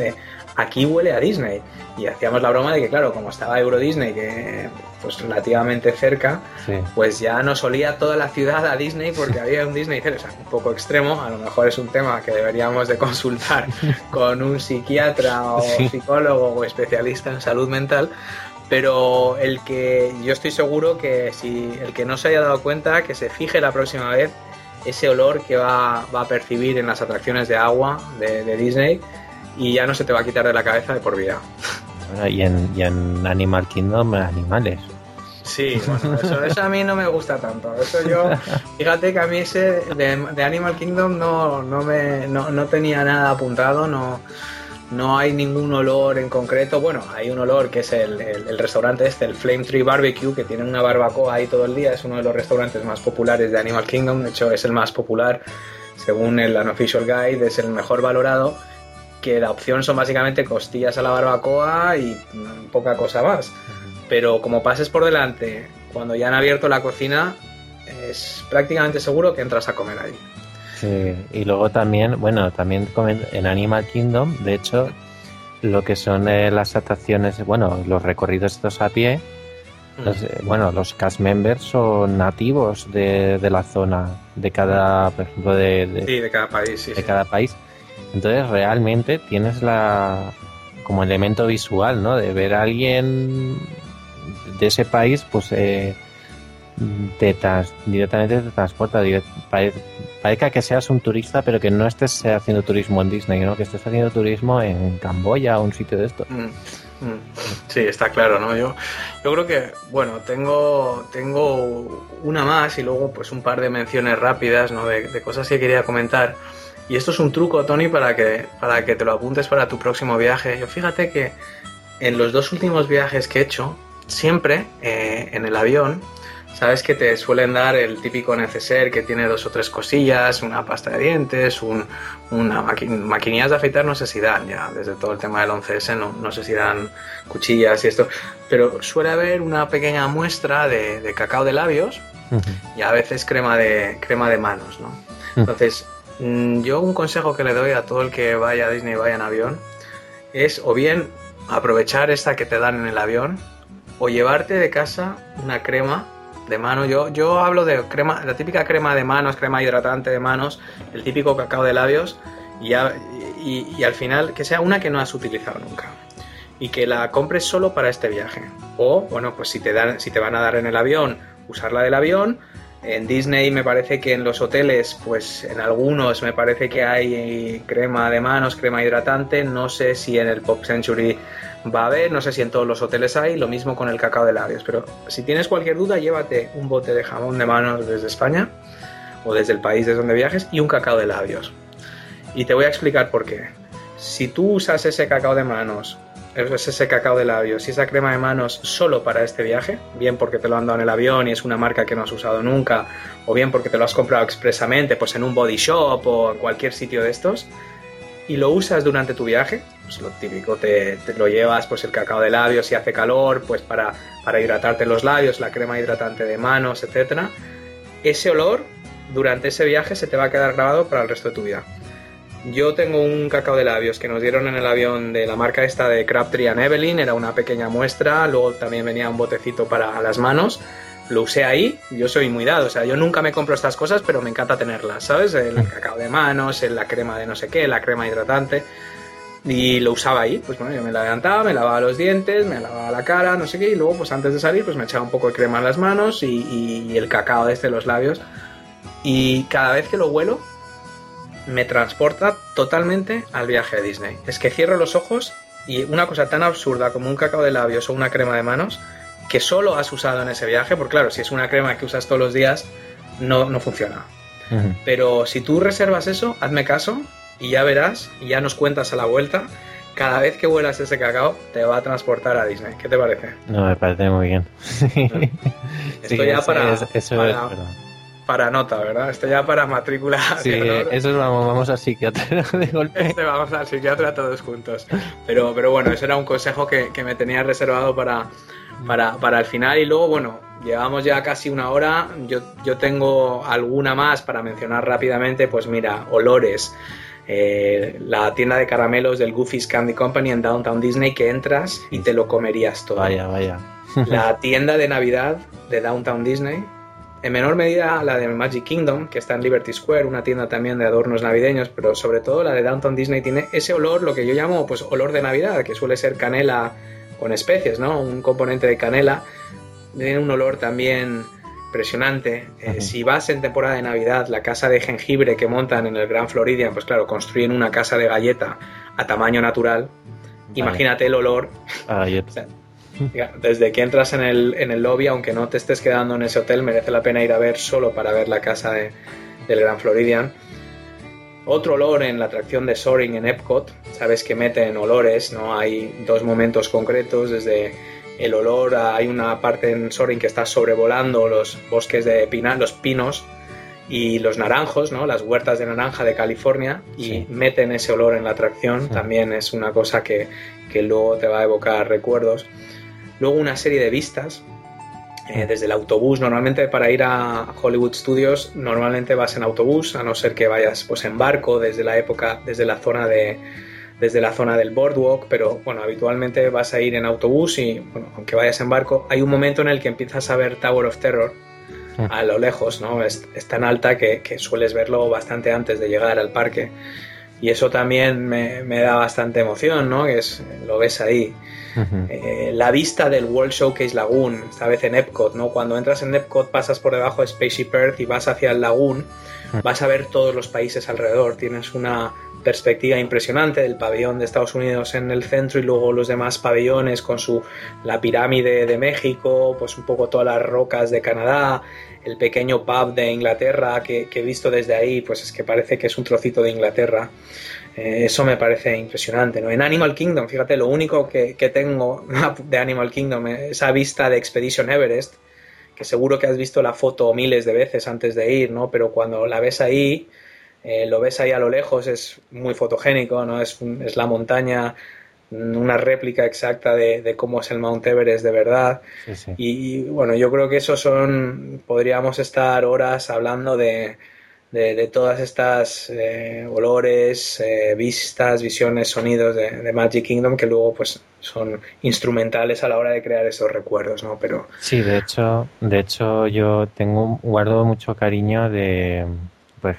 aquí huele a Disney. Y hacíamos la broma de que, claro, como estaba Euro Disney, que pues relativamente cerca, pues ya nos olía toda la ciudad a Disney porque había un Disney, o sea, un poco extremo, a lo mejor es un tema que deberíamos de consultar con un psiquiatra o psicólogo o especialista en salud mental, Pero el que yo estoy seguro que si el que no se haya dado cuenta, que se fije la próxima vez ese olor que va, va a percibir en las atracciones de agua de, de, Disney y ya no se te va a quitar de la cabeza de por vida. Bueno, y en, y en Animal Kingdom, animales. Sí, bueno, eso, eso, a mí no me gusta tanto. Eso yo, fíjate que a mí ese de, de Animal Kingdom no, no, me, no, no tenía nada apuntado, no, no hay ningún olor en concreto. Bueno, hay un olor que es el, el, el, restaurante este, el Flame Tree Barbecue, que tiene una barbacoa ahí todo el día. Es uno de los restaurantes más populares de Animal Kingdom. De hecho, es el más popular. Según el Unofficial Guide, es el mejor valorado. Que la opción son básicamente costillas a la barbacoa y poca cosa más. Pero como pases por delante, cuando ya han abierto la cocina, es prácticamente seguro que entras a comer ahí. Sí, y luego también, bueno, también en Animal Kingdom, de hecho, lo que son eh, las atracciones, bueno, los recorridos estos a pie, mm. los, eh, bueno, los cast members son nativos de, de, la zona, de cada, por ejemplo, de, de, sí, de cada país, sí, de sí. cada país. Entonces, realmente tienes la como elemento visual, ¿no? De ver a alguien de ese país, pues eh, te directamente te transporta. Parezca que seas un turista, pero que no estés haciendo turismo en Disney, ¿no? Que estés haciendo turismo en Camboya o un sitio de estos. Mm, mm. Sí, está claro, ¿no? Yo, yo creo que, bueno, tengo, tengo una más y luego pues un par de menciones rápidas, ¿no? De, de cosas que quería comentar. Y esto es un truco, Tony, para que, para que te lo apuntes para tu próximo viaje. Yo fíjate que en los dos últimos viajes que he hecho, siempre eh, en el avión, sabes que te suelen dar el típico neceser que tiene dos o tres cosillas, una pasta de dientes, un, una maqui maquinillas de afeitar, no sé si dan ya, desde todo el tema del 11S, no, no sé si dan cuchillas y esto, pero suele haber una pequeña muestra de, de cacao de labios uh -huh. y a veces crema de, crema de manos, ¿no? Entonces, yo un consejo que le doy a todo el que vaya a Disney y vaya en avión es o bien aprovechar esta que te dan en el avión o llevarte de casa una crema de mano. Yo, yo hablo de crema, la típica crema de manos, crema hidratante de manos, el típico cacao de labios y, y al final que sea una que no has utilizado nunca y que la compres solo para este viaje. O, bueno, pues si te, dan, si te van a dar en el avión, usarla del avión en Disney me parece que en los hoteles, pues en algunos me parece que hay crema de manos, crema hidratante. No sé si en el Pop Century va a haber, no sé si en todos los hoteles hay. Lo mismo con el cacao de labios. Pero si tienes cualquier duda, llévate un bote de jamón de manos desde España o desde el país desde donde viajes y un cacao de labios. Y te voy a explicar por qué. Si tú usas ese cacao de manos es ese cacao de labios y esa crema de manos solo para este viaje, bien porque te lo han dado en el avión y es una marca que no has usado nunca, o bien porque te lo has comprado expresamente pues en un body shop o en cualquier sitio de estos, y lo usas durante tu viaje, pues lo típico, te, lo llevas pues el cacao de labios si hace calor, pues para, para hidratarte los labios, la crema hidratante de manos, etc. Ese olor durante ese viaje se te va a quedar grabado para el resto de tu vida. Yo tengo un cacao de labios que nos dieron en el avión de la marca esta de Crabtree and Evelyn, era una pequeña muestra, luego también venía un botecito para las manos. Lo usé ahí, yo soy muy dado, o sea, yo nunca me compro estas cosas, pero me encanta tenerlas, ¿sabes? El cacao de manos, la crema de no sé qué, la crema hidratante. Y lo usaba ahí, pues bueno, yo me la levantaba, me lavaba los dientes, me lavaba la cara, no sé qué, y luego pues antes de salir pues me echaba un poco de crema en las manos y, y, y el cacao de este los labios. Y cada vez que lo huelo, me transporta totalmente al viaje a Disney. Es que cierro los ojos y una cosa tan absurda como un cacao de labios o una crema de manos que solo has usado en ese viaje, porque claro, si es una crema que usas todos los días, no, no funciona. Uh -huh. Pero si tú reservas eso, hazme caso y ya verás, y ya nos cuentas a la vuelta, cada vez que vuelas ese cacao te va a transportar a Disney. ¿Qué te parece? No, me parece muy bien. Esto sí, ya eso para, es, eso para, es para nota, ¿verdad? Esto ya para matrícula. Sí, eso es vamos, vamos al psiquiatra de golpe. Este vamos al psiquiatra todos juntos. Pero, pero bueno, ese era un consejo que, que me tenía reservado para, para, para, el final. Y luego, bueno, llevamos ya casi una hora. Yo, yo tengo alguna más para mencionar rápidamente. Pues mira, olores. Eh, la tienda de caramelos del Goofy's Candy Company en Downtown Disney que entras y te lo comerías todo. Vaya, vaya. la tienda de Navidad de Downtown Disney en menor medida la de Magic Kingdom, que está en Liberty Square, una tienda también de adornos navideños, pero sobre todo la de Downtown Disney tiene ese olor, lo que yo llamo pues olor de Navidad, que suele ser canela con especies, ¿no? Un componente de canela tiene un olor también impresionante. Eh, si vas en temporada de Navidad, la casa de jengibre que montan en el Gran Floridian, pues claro, construyen una casa de galleta a tamaño natural. Imagínate el olor. Desde que entras en el, en el lobby, aunque no te estés quedando en ese hotel, merece la pena ir a ver solo para ver la casa de, del Gran Floridian. Otro olor en la atracción de Soaring en Epcot, sabes que meten olores, ¿no? Hay dos momentos concretos, desde el olor, hay una parte en Soaring que está sobrevolando los bosques de pina, los pinos y los naranjos, ¿no? Las huertas de naranja de California y meten ese olor en la atracción, también es una cosa que, que luego te va a evocar recuerdos. Luego una serie de vistas eh, desde el autobús. Normalmente para ir a Hollywood Studios normalmente vas en autobús, a no ser que vayas pues en barco desde la época, desde la zona de desde la zona del boardwalk, pero bueno, habitualmente vas a ir en autobús y bueno, aunque vayas en barco, hay un momento en el que empiezas a ver Tower of Terror a lo lejos, ¿no? Es, tan alta que, que, sueles verlo bastante antes de llegar al parque. Y eso también me, me da bastante emoción, ¿no? Que es, lo ves ahí. Eh, la vista del World Showcase Lagoon, esta vez en Epcot, ¿no? Cuando entras en Epcot pasas por debajo de Spaceship Earth y vas hacia el lagoon, vas a ver todos los países alrededor, tienes una perspectiva impresionante del pabellón de Estados Unidos en el centro y luego los demás pabellones con su la pirámide de México, pues un poco todas las rocas de Canadá, el pequeño pub de Inglaterra que, que he visto desde ahí, pues es que parece que es un trocito de Inglaterra. Eh, eso me parece impresionante. ¿no? En Animal Kingdom, fíjate, lo único que, tengo de Animal Kingdom es esa vista de Expedition Everest, que seguro que has visto la foto miles de veces antes de ir, ¿no? pero cuando la ves ahí, eh, lo ves ahí a lo lejos, es muy fotogénico, ¿no? es, es la montaña una réplica exacta de, cómo es el Mount Everest de verdad. Y, y, bueno, yo creo que eso son, podríamos estar horas hablando de, de, todas estas eh, olores, eh, vistas, visiones, sonidos de, Magic Kingdom que luego pues son instrumentales a la hora de crear esos recuerdos, ¿no? Pero sí, de hecho, de hecho yo tengo guardo mucho cariño de,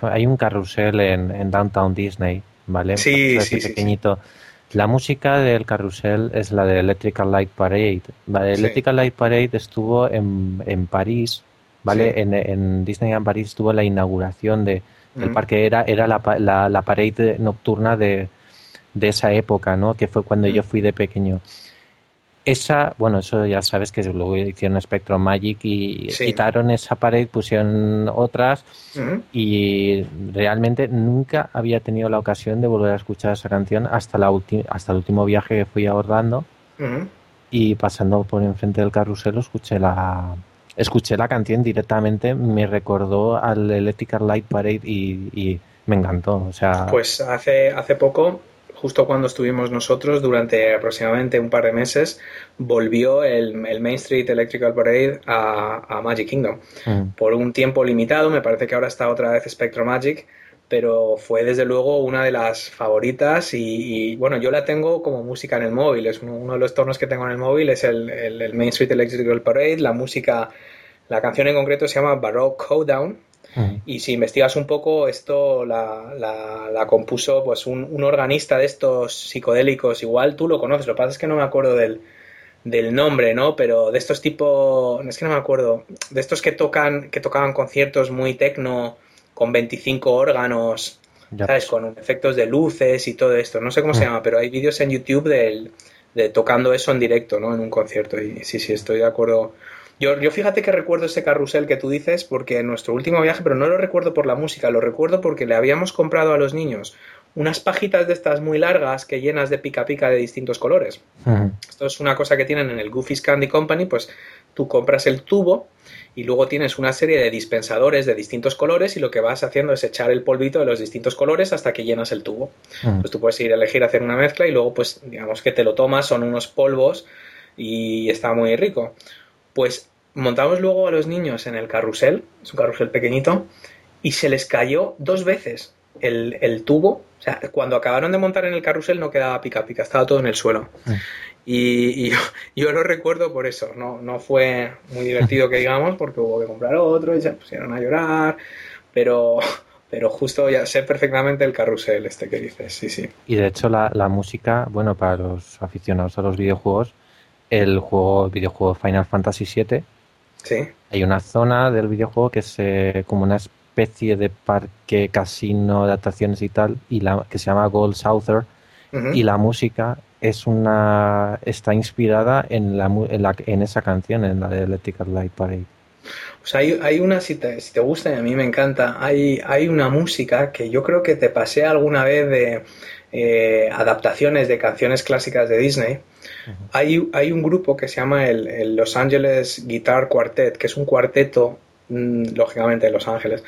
hay un carrusel en, Downtown Disney, ¿vale? Sí, sí, pequeñito. La música del carrusel es la de Electrical Light Parade. ¿vale? Electrical Light Parade estuvo en, en París ¿vale? En, en, Disneyland París tuvo la inauguración de, del parque, era, era la, la, la pared nocturna de, de, esa época, ¿no? Que fue cuando yo fui de pequeño. Esa, bueno, eso ya sabes que luego hicieron Spectrum Magic y quitaron esa pared, pusieron otras y realmente nunca había tenido la ocasión de volver a escuchar esa canción hasta, la hasta el último viaje que fui a Orlando y pasando por enfrente del carrusel escuché la, escuché la canción directamente, me recordó al Electrical Light Parade y, me encantó. O sea... Pues hace, hace poco, justo cuando estuvimos nosotros, durante aproximadamente un par de meses, volvió el, Main Street Electrical Parade a, Magic Kingdom. Mm. Por un tiempo limitado, me parece que ahora está otra vez Spectro Magic pero fue desde luego una de las favoritas y, bueno, yo la tengo como música en el móvil, es uno, de los tonos que tengo en el móvil, es el, el, Main Street Electrical Parade, la música, la canción en concreto se llama Baroque Hoedown y si investigas un poco, esto la, la, compuso pues un, organista de estos psicodélicos, igual tú lo conoces, lo que pasa es que no me acuerdo del, del nombre, ¿no? Pero de estos tipos, es que no me acuerdo, de estos que tocan, que tocaban conciertos muy tecno, con 25 órganos, ¿sabes? Con efectos de luces y todo esto. No sé cómo se mm. llama, pero hay vídeos en YouTube de tocando eso en directo, ¿no? En un concierto. Y sí, sí, estoy de acuerdo. Yo, yo fíjate que recuerdo ese carrusel que tú dices porque en nuestro último viaje, pero no lo recuerdo por la música, lo recuerdo porque le habíamos comprado a los niños unas pajitas de estas muy largas que llenas de pica pica de distintos colores. Esto es una cosa que tienen en el Goofy's Candy Company, pues tú compras el tubo y luego tienes una serie de dispensadores de distintos colores y lo que vas haciendo es echar el polvito de los distintos colores hasta que llenas el tubo. Pues tú puedes ir a elegir hacer una mezcla y luego pues digamos que te lo tomas, son unos polvos y está muy rico. Pues montamos luego a los niños en el carrusel, es un carrusel pequeñito, y se les cayó dos veces el, el tubo. O sea, cuando acabaron de montar en el carrusel no quedaba pica pica, estaba todo en el suelo. Y, yo, lo recuerdo por eso, no, no fue muy divertido que digamos, porque hubo que comprar otro y se pusieron a llorar, pero, pero justo ya sé perfectamente el carrusel este que dices, sí, sí. Y de hecho la, la música, bueno, para los aficionados a los videojuegos, el juego, el videojuego Final Fantasy VII. Sí. Hay una zona del videojuego que es eh, como una especie de parque, casino de atracciones y tal, y la, que se llama Gold Souther, y la música es una está inspirada en, la, en, esa canción, en la de Electrical Light Parade. O sea, hay, hay una, si te, si te, gusta y a mí me encanta, hay, hay una música que yo creo que te pasé alguna vez de eh, adaptaciones de canciones clásicas de Disney. hay, hay, un grupo que se llama el, Los Angeles Guitar Quartet, que es un cuarteto lógicamente en Los Ángeles,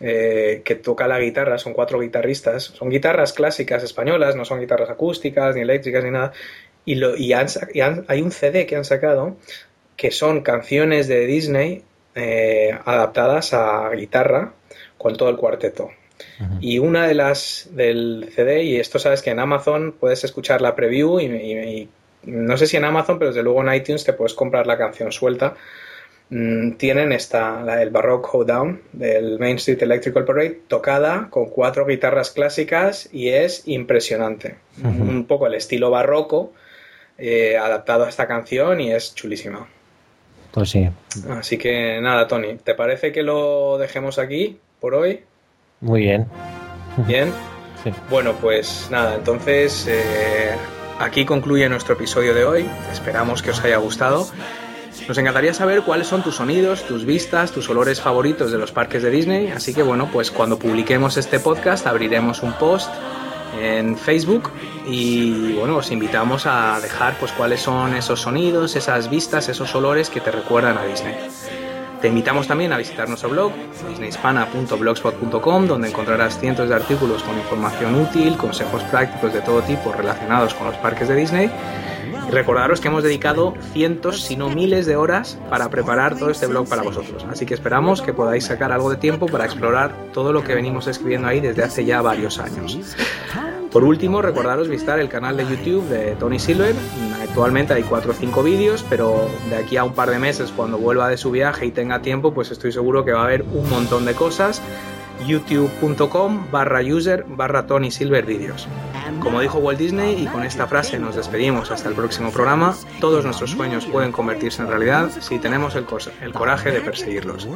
eh, que toca la guitarra, son cuatro guitarristas, son guitarras clásicas españolas, no son guitarras acústicas, ni eléctricas, ni nada, y, lo, y, hay un CD que han sacado que son canciones de Disney eh, adaptadas a guitarra con todo el cuarteto. Y una de las del CD, y esto sabes que en Amazon puedes escuchar la preview y no sé si en Amazon, pero desde luego en iTunes te puedes comprar la canción suelta Mm, tienen esta, el Baroque Hoedown del Main Street Electrical Parade tocada con cuatro guitarras clásicas y es impresionante. Un poco el estilo barroco eh, adaptado a esta canción y es chulísima. Pues sí. Así que nada, Tony, ¿te parece que lo dejemos aquí por hoy? Muy bien. Bien. Sí. Bueno, pues nada, entonces eh, aquí concluye nuestro episodio de hoy. Esperamos que os haya gustado. Nos encantaría saber cuáles son tus sonidos, tus vistas, tus olores favoritos de los parques de Disney, así que bueno, pues cuando publiquemos este podcast abriremos un post en Facebook y bueno, os invitamos a dejar pues cuáles son esos sonidos, esas vistas, esos olores que te recuerdan a Disney. Te invitamos también a visitar nuestro blog, disneyhispana.blogspot.com, donde encontrarás cientos de artículos con información útil, consejos prácticos de todo tipo relacionados con los parques de Disney recordaros que hemos dedicado cientos, si no miles de horas para preparar todo este blog para vosotros. Así que esperamos que podáis sacar algo de tiempo para explorar todo lo que venimos escribiendo ahí desde hace ya varios años. Por último, recordaros visitar el canal de YouTube de Tony Silver. Actualmente hay 4 o 5 vídeos, pero de aquí a un par de meses, cuando vuelva de su viaje y tenga tiempo, pues estoy seguro que va a haber un montón de cosas youtube.com barra user barra Tony Silver Videos. Como dijo Walt Disney, y con esta frase nos despedimos hasta el próximo programa, todos nuestros sueños pueden convertirse en realidad si tenemos el, el coraje de perseguirlos.